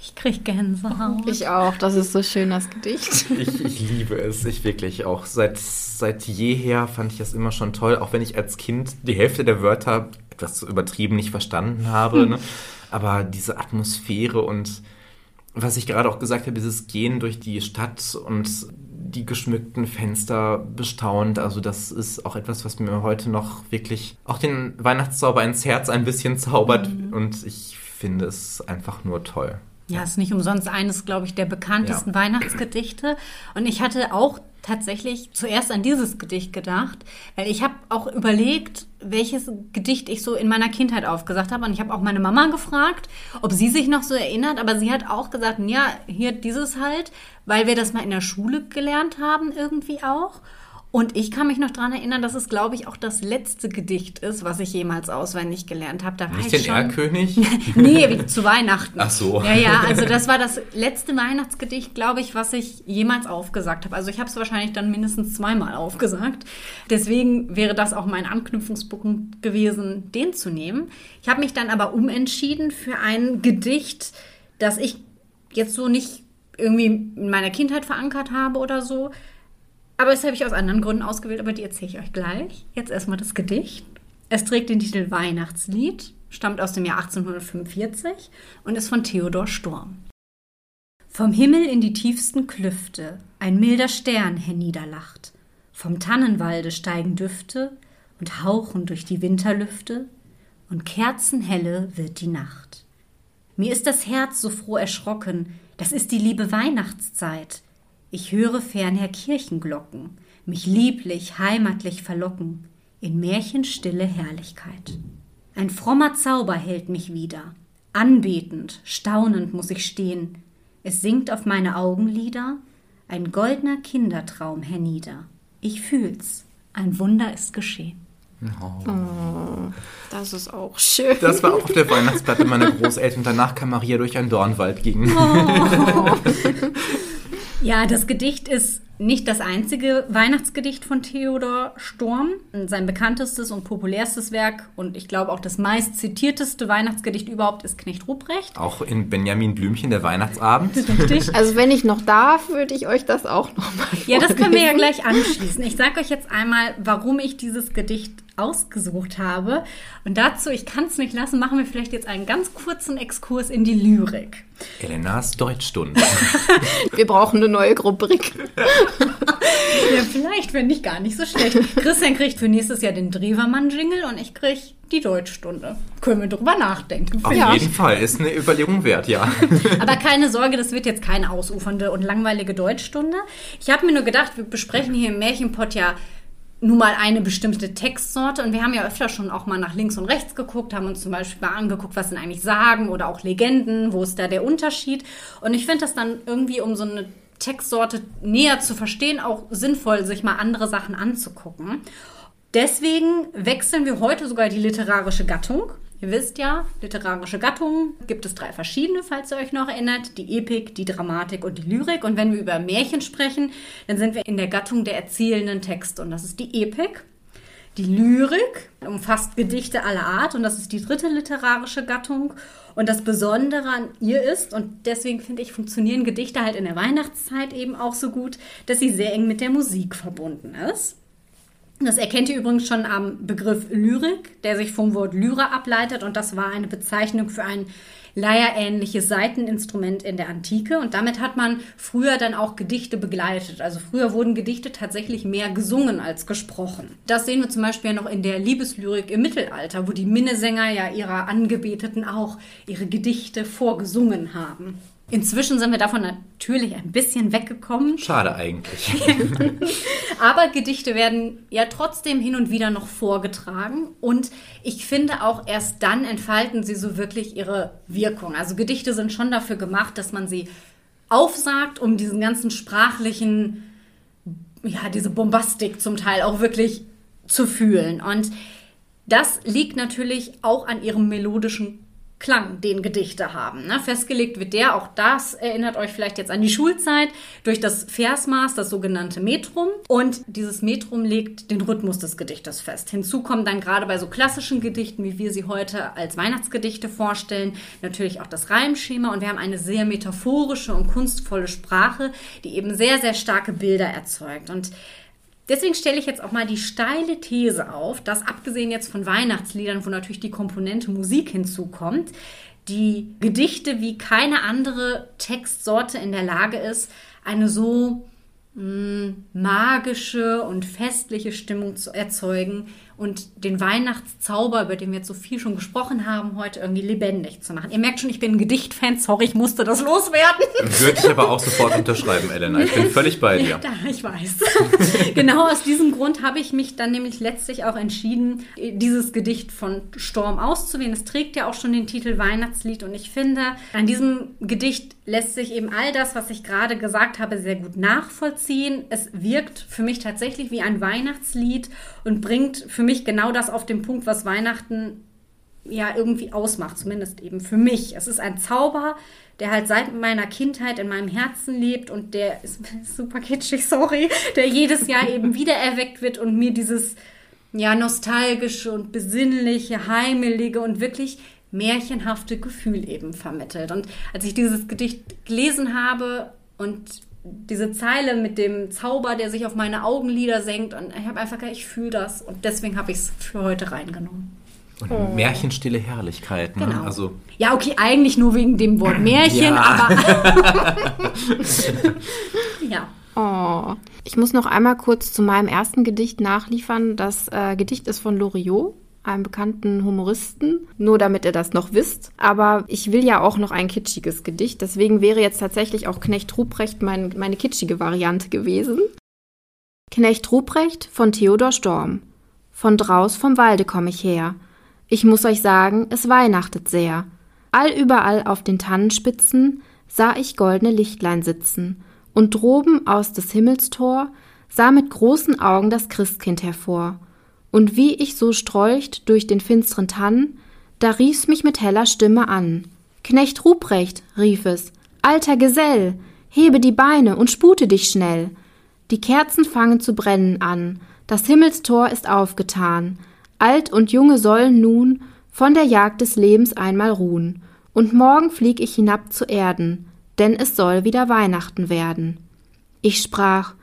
Ich krieg Gänsehaut. Ich auch, das ist so schön, das Gedicht. Ich, ich liebe es, ich wirklich auch. Seit, seit jeher fand ich das immer schon toll, auch wenn ich als Kind die Hälfte der Wörter etwas übertrieben nicht verstanden habe. Ne? Aber diese Atmosphäre und was ich gerade auch gesagt habe, dieses Gehen durch die Stadt und die geschmückten Fenster bestaunt. Also das ist auch etwas, was mir heute noch wirklich auch den Weihnachtszauber ins Herz ein bisschen zaubert. Und ich finde es einfach nur toll. Ja, ist nicht umsonst eines, glaube ich, der bekanntesten Ja. Weihnachtsgedichte. Und ich hatte auch tatsächlich zuerst an dieses Gedicht gedacht, weil ich habe auch überlegt, welches Gedicht ich so in meiner Kindheit aufgesagt habe. Und ich habe auch meine Mama gefragt, ob sie sich noch so erinnert. Aber sie hat auch gesagt, ja, hier dieses halt, weil wir das mal in der Schule gelernt haben irgendwie auch. Und ich kann mich noch daran erinnern, dass es, glaube ich, auch das letzte Gedicht ist, was ich jemals auswendig gelernt habe. Da war Nicht ich den schon, Erlkönig? Nee, zu Weihnachten. Ach so. Ja, ja, also das war das letzte Weihnachtsgedicht, glaube ich, was ich jemals aufgesagt habe. Also ich habe es wahrscheinlich dann mindestens zweimal aufgesagt. Deswegen wäre das auch mein Anknüpfungspunkt gewesen, den zu nehmen. Ich habe mich dann aber umentschieden für ein Gedicht, das ich jetzt so nicht irgendwie in meiner Kindheit verankert habe oder so. Aber das habe ich aus anderen Gründen ausgewählt, aber die erzähle ich euch gleich. Jetzt erstmal das Gedicht. Es trägt den Titel Weihnachtslied, stammt aus dem Jahr 1845 und ist von Theodor Storm. Vom Himmel in die tiefsten Klüfte ein milder Stern herniederlacht. Vom Tannenwalde steigen Düfte und hauchen durch die Winterlüfte und kerzenhelle wird die Nacht. Mir ist das Herz so froh erschrocken, das ist die liebe Weihnachtszeit. Ich höre fernher Kirchenglocken, mich lieblich, heimatlich verlocken, in märchenstille Herrlichkeit. Ein frommer Zauber hält mich wieder, anbetend, staunend muss ich stehen. Es sinkt auf meine Augenlider ein goldner Kindertraum hernieder. Ich fühl's, Ein Wunder ist geschehen. Oh, das ist auch schön. Das war auch auf der Weihnachtsplatte meiner Großeltern. Danach kam Maria durch einen Dornwald gegen. Ja, das Gedicht ist nicht das einzige Weihnachtsgedicht von Theodor Storm. Sein bekanntestes und populärstes Werk und ich glaube auch das meist zitierteste Weihnachtsgedicht überhaupt ist Knecht Ruprecht. Auch in Benjamin Blümchen, der Weihnachtsabend. Richtig. Also wenn ich noch darf, würde ich euch das auch noch mal Ja, das können wir ja gleich anschließen. Ich sage euch jetzt einmal, warum ich dieses Gedicht ausgesucht habe. Und dazu, ich kann es nicht lassen, machen wir vielleicht jetzt einen ganz kurzen Exkurs in die Lyrik. Elenas Deutschstunde. Wir brauchen eine neue Rubrik. Ja, vielleicht, wenn nicht gar nicht so schlecht. Christian kriegt für nächstes Jahr den Drewermann-Jingle und ich krieg die Deutschstunde. Können wir drüber nachdenken. Auf jeden Fall, ist eine Überlegung wert, ja. Aber keine Sorge, das wird jetzt keine ausufernde und langweilige Deutschstunde. Ich habe mir nur gedacht, wir besprechen hier im Märchenpott ja nun mal eine bestimmte Textsorte und wir haben ja öfter schon auch mal nach links und rechts geguckt, haben uns zum Beispiel mal angeguckt, was sind eigentlich Sagen oder auch Legenden, wo ist da der Unterschied. Und ich finde das dann irgendwie, um so eine Textsorte näher zu verstehen, auch sinnvoll, sich mal andere Sachen anzugucken. Deswegen wechseln wir heute sogar die literarische Gattung. Ihr wisst ja, literarische Gattungen gibt es drei verschiedene, falls ihr euch noch erinnert. Die Epik, die Dramatik und die Lyrik. Und wenn wir über Märchen sprechen, dann sind wir in der Gattung der erzählenden Texte. Und das ist die Epik. Die Lyrik umfasst Gedichte aller Art und das ist die dritte literarische Gattung. Und das Besondere an ihr ist, und deswegen finde ich, funktionieren Gedichte halt in der Weihnachtszeit eben auch so gut, dass sie sehr eng mit der Musik verbunden ist. Das erkennt ihr übrigens schon am Begriff Lyrik, der sich vom Wort Lyra ableitet und das war eine Bezeichnung für ein leierähnliches Saiteninstrument in der Antike und damit hat man früher dann auch Gedichte begleitet. Also früher wurden Gedichte tatsächlich mehr gesungen als gesprochen. Das sehen wir zum Beispiel noch in der Liebeslyrik im Mittelalter, wo die Minnesänger ja ihrer Angebeteten auch ihre Gedichte vorgesungen haben. Inzwischen sind wir davon natürlich ein bisschen weggekommen. Schade eigentlich. Aber Gedichte werden ja trotzdem hin und wieder noch vorgetragen. Und ich finde auch erst dann entfalten sie so wirklich ihre Wirkung. Also Gedichte sind schon dafür gemacht, dass man sie aufsagt, um diesen ganzen sprachlichen, ja, diese Bombastik zum Teil auch wirklich zu fühlen. Und das liegt natürlich auch an ihrem melodischen Klang, den Gedichte haben. Ne? Festgelegt wird der, auch das erinnert euch vielleicht jetzt an die Schulzeit, durch das Versmaß, das sogenannte Metrum. Und dieses Metrum legt den Rhythmus des Gedichtes fest. Hinzu kommen dann gerade bei so klassischen Gedichten, wie wir sie heute als Weihnachtsgedichte vorstellen, natürlich auch das Reimschema. Und wir haben eine sehr metaphorische und kunstvolle Sprache, die eben sehr, sehr starke Bilder erzeugt. Und Deswegen stelle ich jetzt auch mal die steile These auf, dass abgesehen jetzt von Weihnachtsliedern, wo natürlich die Komponente Musik hinzukommt, die Gedichte wie keine andere Textsorte in der Lage ist, eine so mh, magische und festliche Stimmung zu erzeugen und den Weihnachtszauber, über den wir jetzt so viel schon gesprochen haben, heute irgendwie lebendig zu machen. Ihr merkt schon, ich bin ein Gedichtfan, sorry, ich musste das loswerden. Würde ich aber auch sofort unterschreiben, Elena. Ich bin völlig bei dir. Da, ich weiß. genau aus diesem Grund habe ich mich dann nämlich letztlich auch entschieden, dieses Gedicht von Storm auszuwählen. Es trägt ja auch schon den Titel Weihnachtslied und ich finde, an diesem Gedicht lässt sich eben all das, was ich gerade gesagt habe, sehr gut nachvollziehen. Es wirkt für mich tatsächlich wie ein Weihnachtslied und bringt für mich genau das auf den Punkt, was Weihnachten ja irgendwie ausmacht, zumindest eben für mich. Es ist ein Zauber, der halt seit meiner Kindheit in meinem Herzen lebt und der ist super kitschig, sorry, der jedes Jahr eben wieder erweckt wird und mir dieses ja nostalgische und besinnliche, heimelige und wirklich märchenhafte Gefühl eben vermittelt. Und als ich dieses Gedicht gelesen habe und diese Zeile mit dem Zauber, der sich auf meine Augenlider senkt und ich habe einfach gedacht, ich fühle das und deswegen habe ich es für heute reingenommen. Und märchenstille Herrlichkeit. Ne? Genau. Also, Ja, okay, eigentlich nur wegen dem Wort Märchen, Ja. aber ja. Oh. Ich muss noch einmal kurz zu meinem ersten Gedicht nachliefern. Das äh, Gedicht ist von Loriot, einem bekannten Humoristen, nur damit ihr das noch wisst. Aber ich will ja auch noch ein kitschiges Gedicht. Deswegen wäre jetzt tatsächlich auch Knecht Ruprecht mein, meine kitschige Variante gewesen. Knecht Ruprecht von Theodor Storm. Von draus vom Walde komm ich her. Ich muss euch sagen, es weihnachtet sehr. Allüberall auf den Tannenspitzen sah ich goldene Lichtlein sitzen, und droben aus des Himmels Tor sah mit großen Augen das Christkind hervor. Und wie ich so strolcht durch den finsteren Tann, da rief's mich mit heller Stimme an. Knecht Ruprecht, rief es, alter Gesell, hebe die Beine und spute dich schnell. Die Kerzen fangen zu brennen an, das Himmelstor ist aufgetan, alt und junge sollen nun von der Jagd des Lebens einmal ruhen, und morgen flieg ich hinab zu Erden, denn es soll wieder Weihnachten werden. Ich sprach,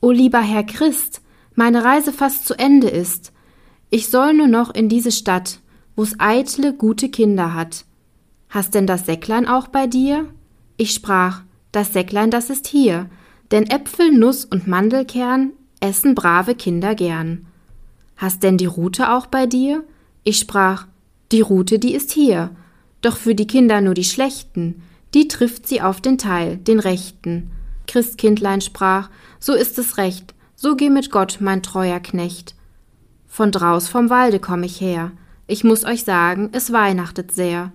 O lieber Herr Christ, meine Reise fast zu Ende ist, ich soll nur noch in diese Stadt, wo's eitle, gute Kinder hat. Hast denn das Säcklein auch bei dir? Ich sprach, das Säcklein, das ist hier, denn Äpfel, Nuss und Mandelkern essen brave Kinder gern. Hast denn die Rute auch bei dir? Ich sprach, die Rute, die ist hier, doch für die Kinder nur die schlechten, die trifft sie auf den Teil, den rechten. Christkindlein sprach, so ist es recht, so geh mit Gott, mein treuer Knecht. Von draus vom Walde komm ich her, ich muss euch sagen, es weihnachtet sehr.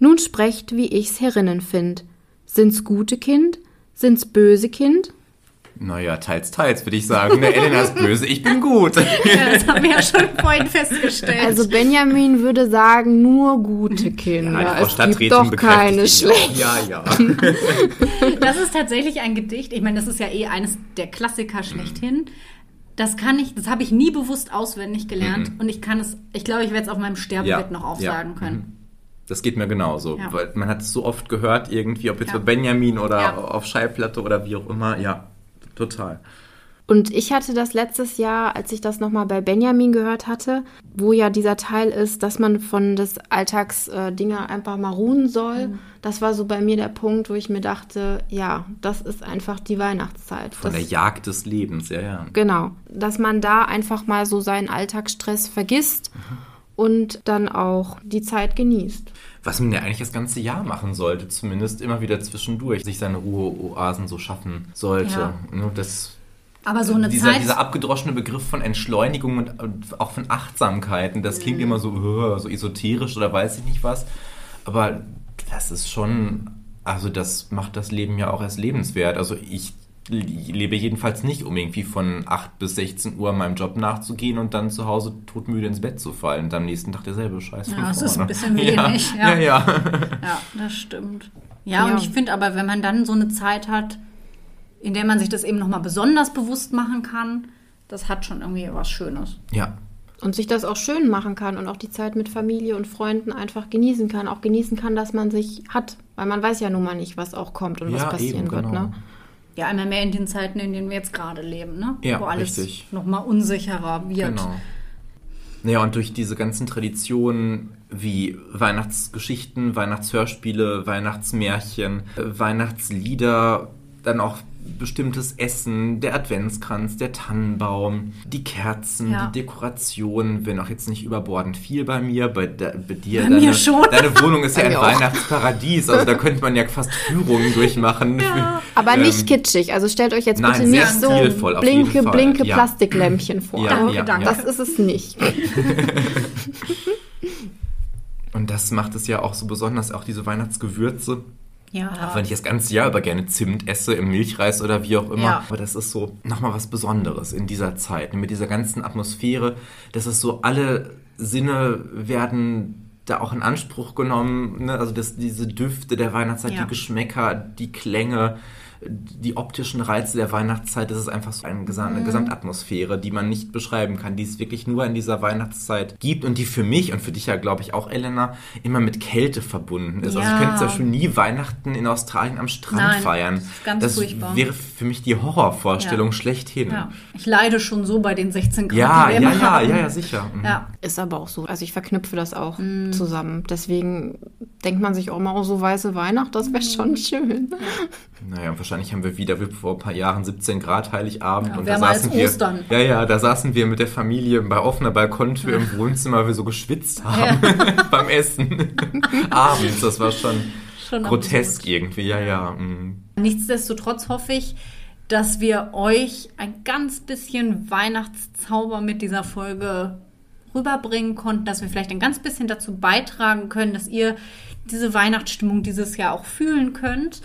Nun sprecht, wie ich's herinnen find. Sind's gute Kind? Sind's böse Kind? Naja, teils, teils, würde ich sagen. Ne, Elena ist böse, ich bin gut. Ja, das haben wir ja schon vorhin festgestellt. Also Benjamin würde sagen, nur gute Kinder. Ja, es gibt doch keine schlechten. Ja, ja. Das ist tatsächlich ein Gedicht. Ich meine, das ist ja eh eines der Klassiker schlechthin. Das kann ich, das habe ich nie bewusst auswendig gelernt und ich kann es, ich glaube, ich werde es auf meinem Sterbebett Ja, noch aufsagen ja, können. Das geht mir genauso. Ja. Weil man hat es so oft gehört, irgendwie, ob jetzt Ja. bei Benjamin oder Ja. auf Schallplatte oder wie auch immer. Ja, total. Und ich hatte das letztes Jahr, als ich das nochmal bei Benjamin gehört hatte, wo ja dieser Teil ist, dass man von des Alltags äh, Dinge einfach mal ruhen soll. Mhm. Das war so bei mir der Punkt, wo ich mir dachte, ja, das ist einfach die Weihnachtszeit. Von das, der Jagd des Lebens, ja, ja. Genau, dass man da einfach mal so seinen Alltagsstress vergisst Mhm. und dann auch die Zeit genießt. Was man ja eigentlich das ganze Jahr machen sollte, zumindest immer wieder zwischendurch, sich seine Ruheoasen so schaffen sollte. Ja. Nur das, Aber so eine dieser, Zeit. dieser abgedroschene Begriff von Entschleunigung und, und auch von Achtsamkeiten, das klingt Mhm. immer so, so esoterisch oder weiß ich nicht was. Aber das ist schon, also das macht das Leben ja auch erst lebenswert. Also ich lebe jedenfalls nicht, um irgendwie von 8 bis 16 Uhr meinem Job nachzugehen und dann zu Hause todmüde ins Bett zu fallen und am nächsten Tag derselbe Scheiß von Ja, das ist ein bisschen wenig, Ja, ja. ja. ja. Ja, das stimmt. Ja, Ja. und ich finde aber, wenn man dann so eine Zeit hat, in der man sich das eben nochmal besonders bewusst machen kann, das hat schon irgendwie was Schönes. ja. Und sich das auch schön machen kann und auch die Zeit mit Familie und Freunden einfach genießen kann. Auch genießen kann, dass man sich hat. Weil man weiß ja nun mal nicht, was auch kommt und was Ja, passieren eben, wird. genau. Ne? Ja, einmal mehr in den Zeiten, in denen wir jetzt gerade leben, ne? Ja, Wo alles richtig. nochmal unsicherer wird. Genau. Naja, und durch diese ganzen Traditionen wie Weihnachtsgeschichten, Weihnachtshörspiele, Weihnachtsmärchen, äh, Weihnachtslieder, dann auch bestimmtes Essen, der Adventskranz, der Tannenbaum, die Kerzen, Ja. die Dekorationen, wenn auch jetzt nicht überbordend viel bei mir, bei, de, bei dir. Bei deine, mir schon. Deine Wohnung ist ja ein auch. Weihnachtsparadies, also da könnte man ja fast Führungen durchmachen. Aber nicht Ähm, kitschig. Also stellt euch jetzt nein, bitte nicht so stilvoll, blinke, blinke Ja. Plastiklämpchen vor. Ja, Danke, ja, danke. ja. Das ist es nicht. Und das macht es ja auch so besonders, auch diese Weihnachtsgewürze. Ja. Auch wenn ich das ganze Jahr über gerne Zimt esse, im Milchreis oder wie auch immer. Ja. Aber das ist so nochmal was Besonderes in dieser Zeit. Mit dieser ganzen Atmosphäre. Das ist so, alle Sinne werden da auch in Anspruch genommen. Ne? Also das, diese Düfte der Weihnachtszeit, Ja. die Geschmäcker, die Klänge, die optischen Reize der Weihnachtszeit. Das ist einfach so eine, Gesam Mhm. eine Gesamtatmosphäre, die man nicht beschreiben kann, die es wirklich nur in dieser Weihnachtszeit gibt und die für mich und für dich ja, glaube ich, auch, Elena, immer mit Kälte verbunden ist. Also ich Ja. könnte zum Beispiel nie Weihnachten in Australien am Strand Nein, feiern. das ist ganz das furchtbar. wäre für mich die Horrorvorstellung Ja. schlechthin. ja. Ich leide schon so bei den 16 Grad. Ja, die ja, wir ja, immer ja, haben. ja, sicher. Mhm. Ja. Ist aber auch so. Also ich verknüpfe das auch Mm. zusammen. Deswegen denkt man sich auch mal, oh, so weiße Weihnacht, das wäre Mm. schon schön. Naja, und wahrscheinlich haben wir wieder wie vor ein paar Jahren 17 Grad Heiligabend. Ja, und da saßen wir, Ostern. Ja, ja, da saßen wir mit der Familie bei offener Balkontür im Wohnzimmer, weil wir so geschwitzt haben beim Essen. Abends, das war schon, Schon grotesk absurd. irgendwie, ja, ja. mhm. Nichtsdestotrotz hoffe ich, dass wir euch ein ganz bisschen Weihnachtszauber mit dieser Folge rüberbringen konnten, dass wir vielleicht ein ganz bisschen dazu beitragen können, dass ihr diese Weihnachtsstimmung dieses Jahr auch fühlen könnt.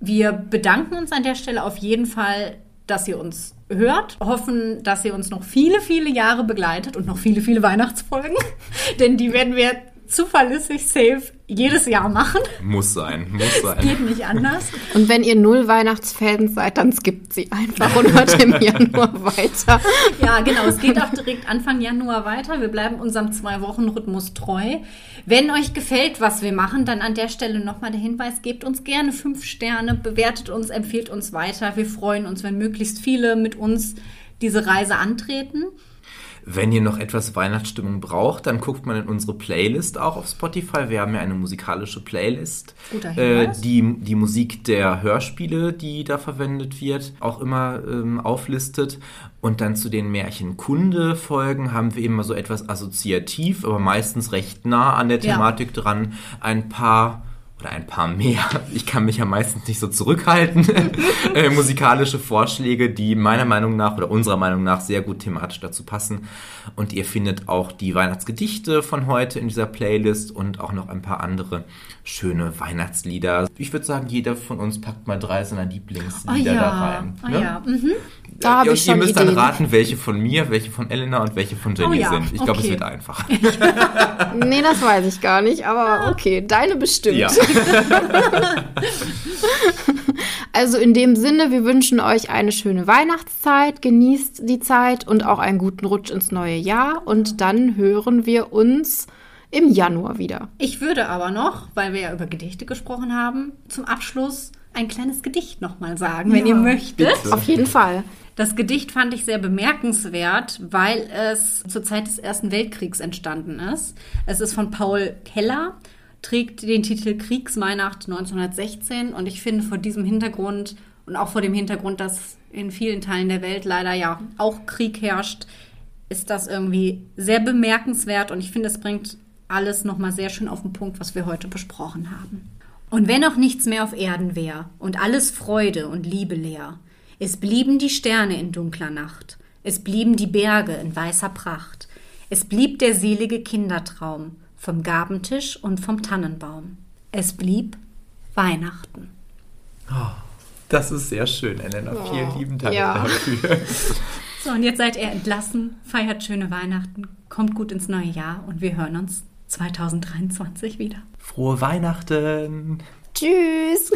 Wir bedanken uns an der Stelle auf jeden Fall dass ihr uns hört, hoffen, dass ihr uns noch viele, viele Jahre begleitet und noch viele, viele Weihnachtsfolgen, denn die werden wir zuverlässig safe jedes Jahr machen. Muss sein, muss sein. Geht nicht anders. Und wenn ihr null Weihnachtsfans seid, dann skippt sie einfach und hört im Januar weiter. Ja, genau. Es geht auch direkt Anfang Januar weiter. Wir bleiben unserem Zwei-Wochen-Rhythmus treu. Wenn euch gefällt, was wir machen, dann an der Stelle nochmal der Hinweis, gebt uns gerne fünf Sterne, bewertet uns, empfiehlt uns weiter. Wir freuen uns, wenn möglichst viele mit uns diese Reise antreten. Wenn ihr noch etwas Weihnachtsstimmung braucht, dann guckt man in unsere Playlist auch auf Spotify. Wir haben ja eine musikalische Playlist, äh, die die Musik der Hörspiele, die da verwendet wird, auch immer ähm, auflistet. Und dann zu den Märchenkunde-Folgen haben wir immer so etwas assoziativ, aber meistens recht nah an der Ja. Thematik dran, ein paar oder ein paar mehr, ich kann mich ja meistens nicht so zurückhalten, äh, musikalische Vorschläge, die meiner Meinung nach oder unserer Meinung nach sehr gut thematisch dazu passen. Und ihr findet auch die Weihnachtsgedichte von heute in dieser Playlist und auch noch ein paar andere schöne Weihnachtslieder. Ich würde sagen, jeder von uns packt mal drei seiner Lieblingslieder da rein. Ah, ne? ja. Mhm. Da hab ihr, ich ihr schon müsst Ideen. dann raten, welche von mir, welche von Elena und welche von Jenny Oh ja, sind. Ich glaube, es okay. wird einfach. Nee, das weiß ich gar nicht, aber okay, deine bestimmt. Ja. Also in dem Sinne, wir wünschen euch eine schöne Weihnachtszeit, genießt die Zeit und auch einen guten Rutsch ins neue Jahr und dann hören wir uns im Januar wieder. Ich würde aber noch, weil wir ja über Gedichte gesprochen haben, zum Abschluss ein kleines Gedicht nochmal sagen, wenn Ja, ihr möchtet. bitte. Auf jeden Fall. Das Gedicht fand ich sehr bemerkenswert, weil es zur Zeit des Ersten Weltkriegs entstanden ist. Es ist von Paul Keller, trägt den Titel Kriegsweihnacht 1916 und ich finde vor diesem Hintergrund und auch vor dem Hintergrund, dass in vielen Teilen der Welt leider ja auch Krieg herrscht, ist das irgendwie sehr bemerkenswert und ich finde, es bringt alles nochmal sehr schön auf den Punkt, was wir heute besprochen haben. Und wenn auch nichts mehr auf Erden wär und alles Freude und Liebe leer, es blieben die Sterne in dunkler Nacht, es blieben die Berge in weißer Pracht, es blieb der selige Kindertraum vom Gabentisch und vom Tannenbaum. Es blieb Weihnachten. Das ist sehr schön, Elena. Vielen lieben Dank ja. dafür. So, und jetzt seid ihr entlassen, feiert schöne Weihnachten, kommt gut ins neue Jahr und wir hören uns 2023 wieder. Frohe Weihnachten! Tschüss.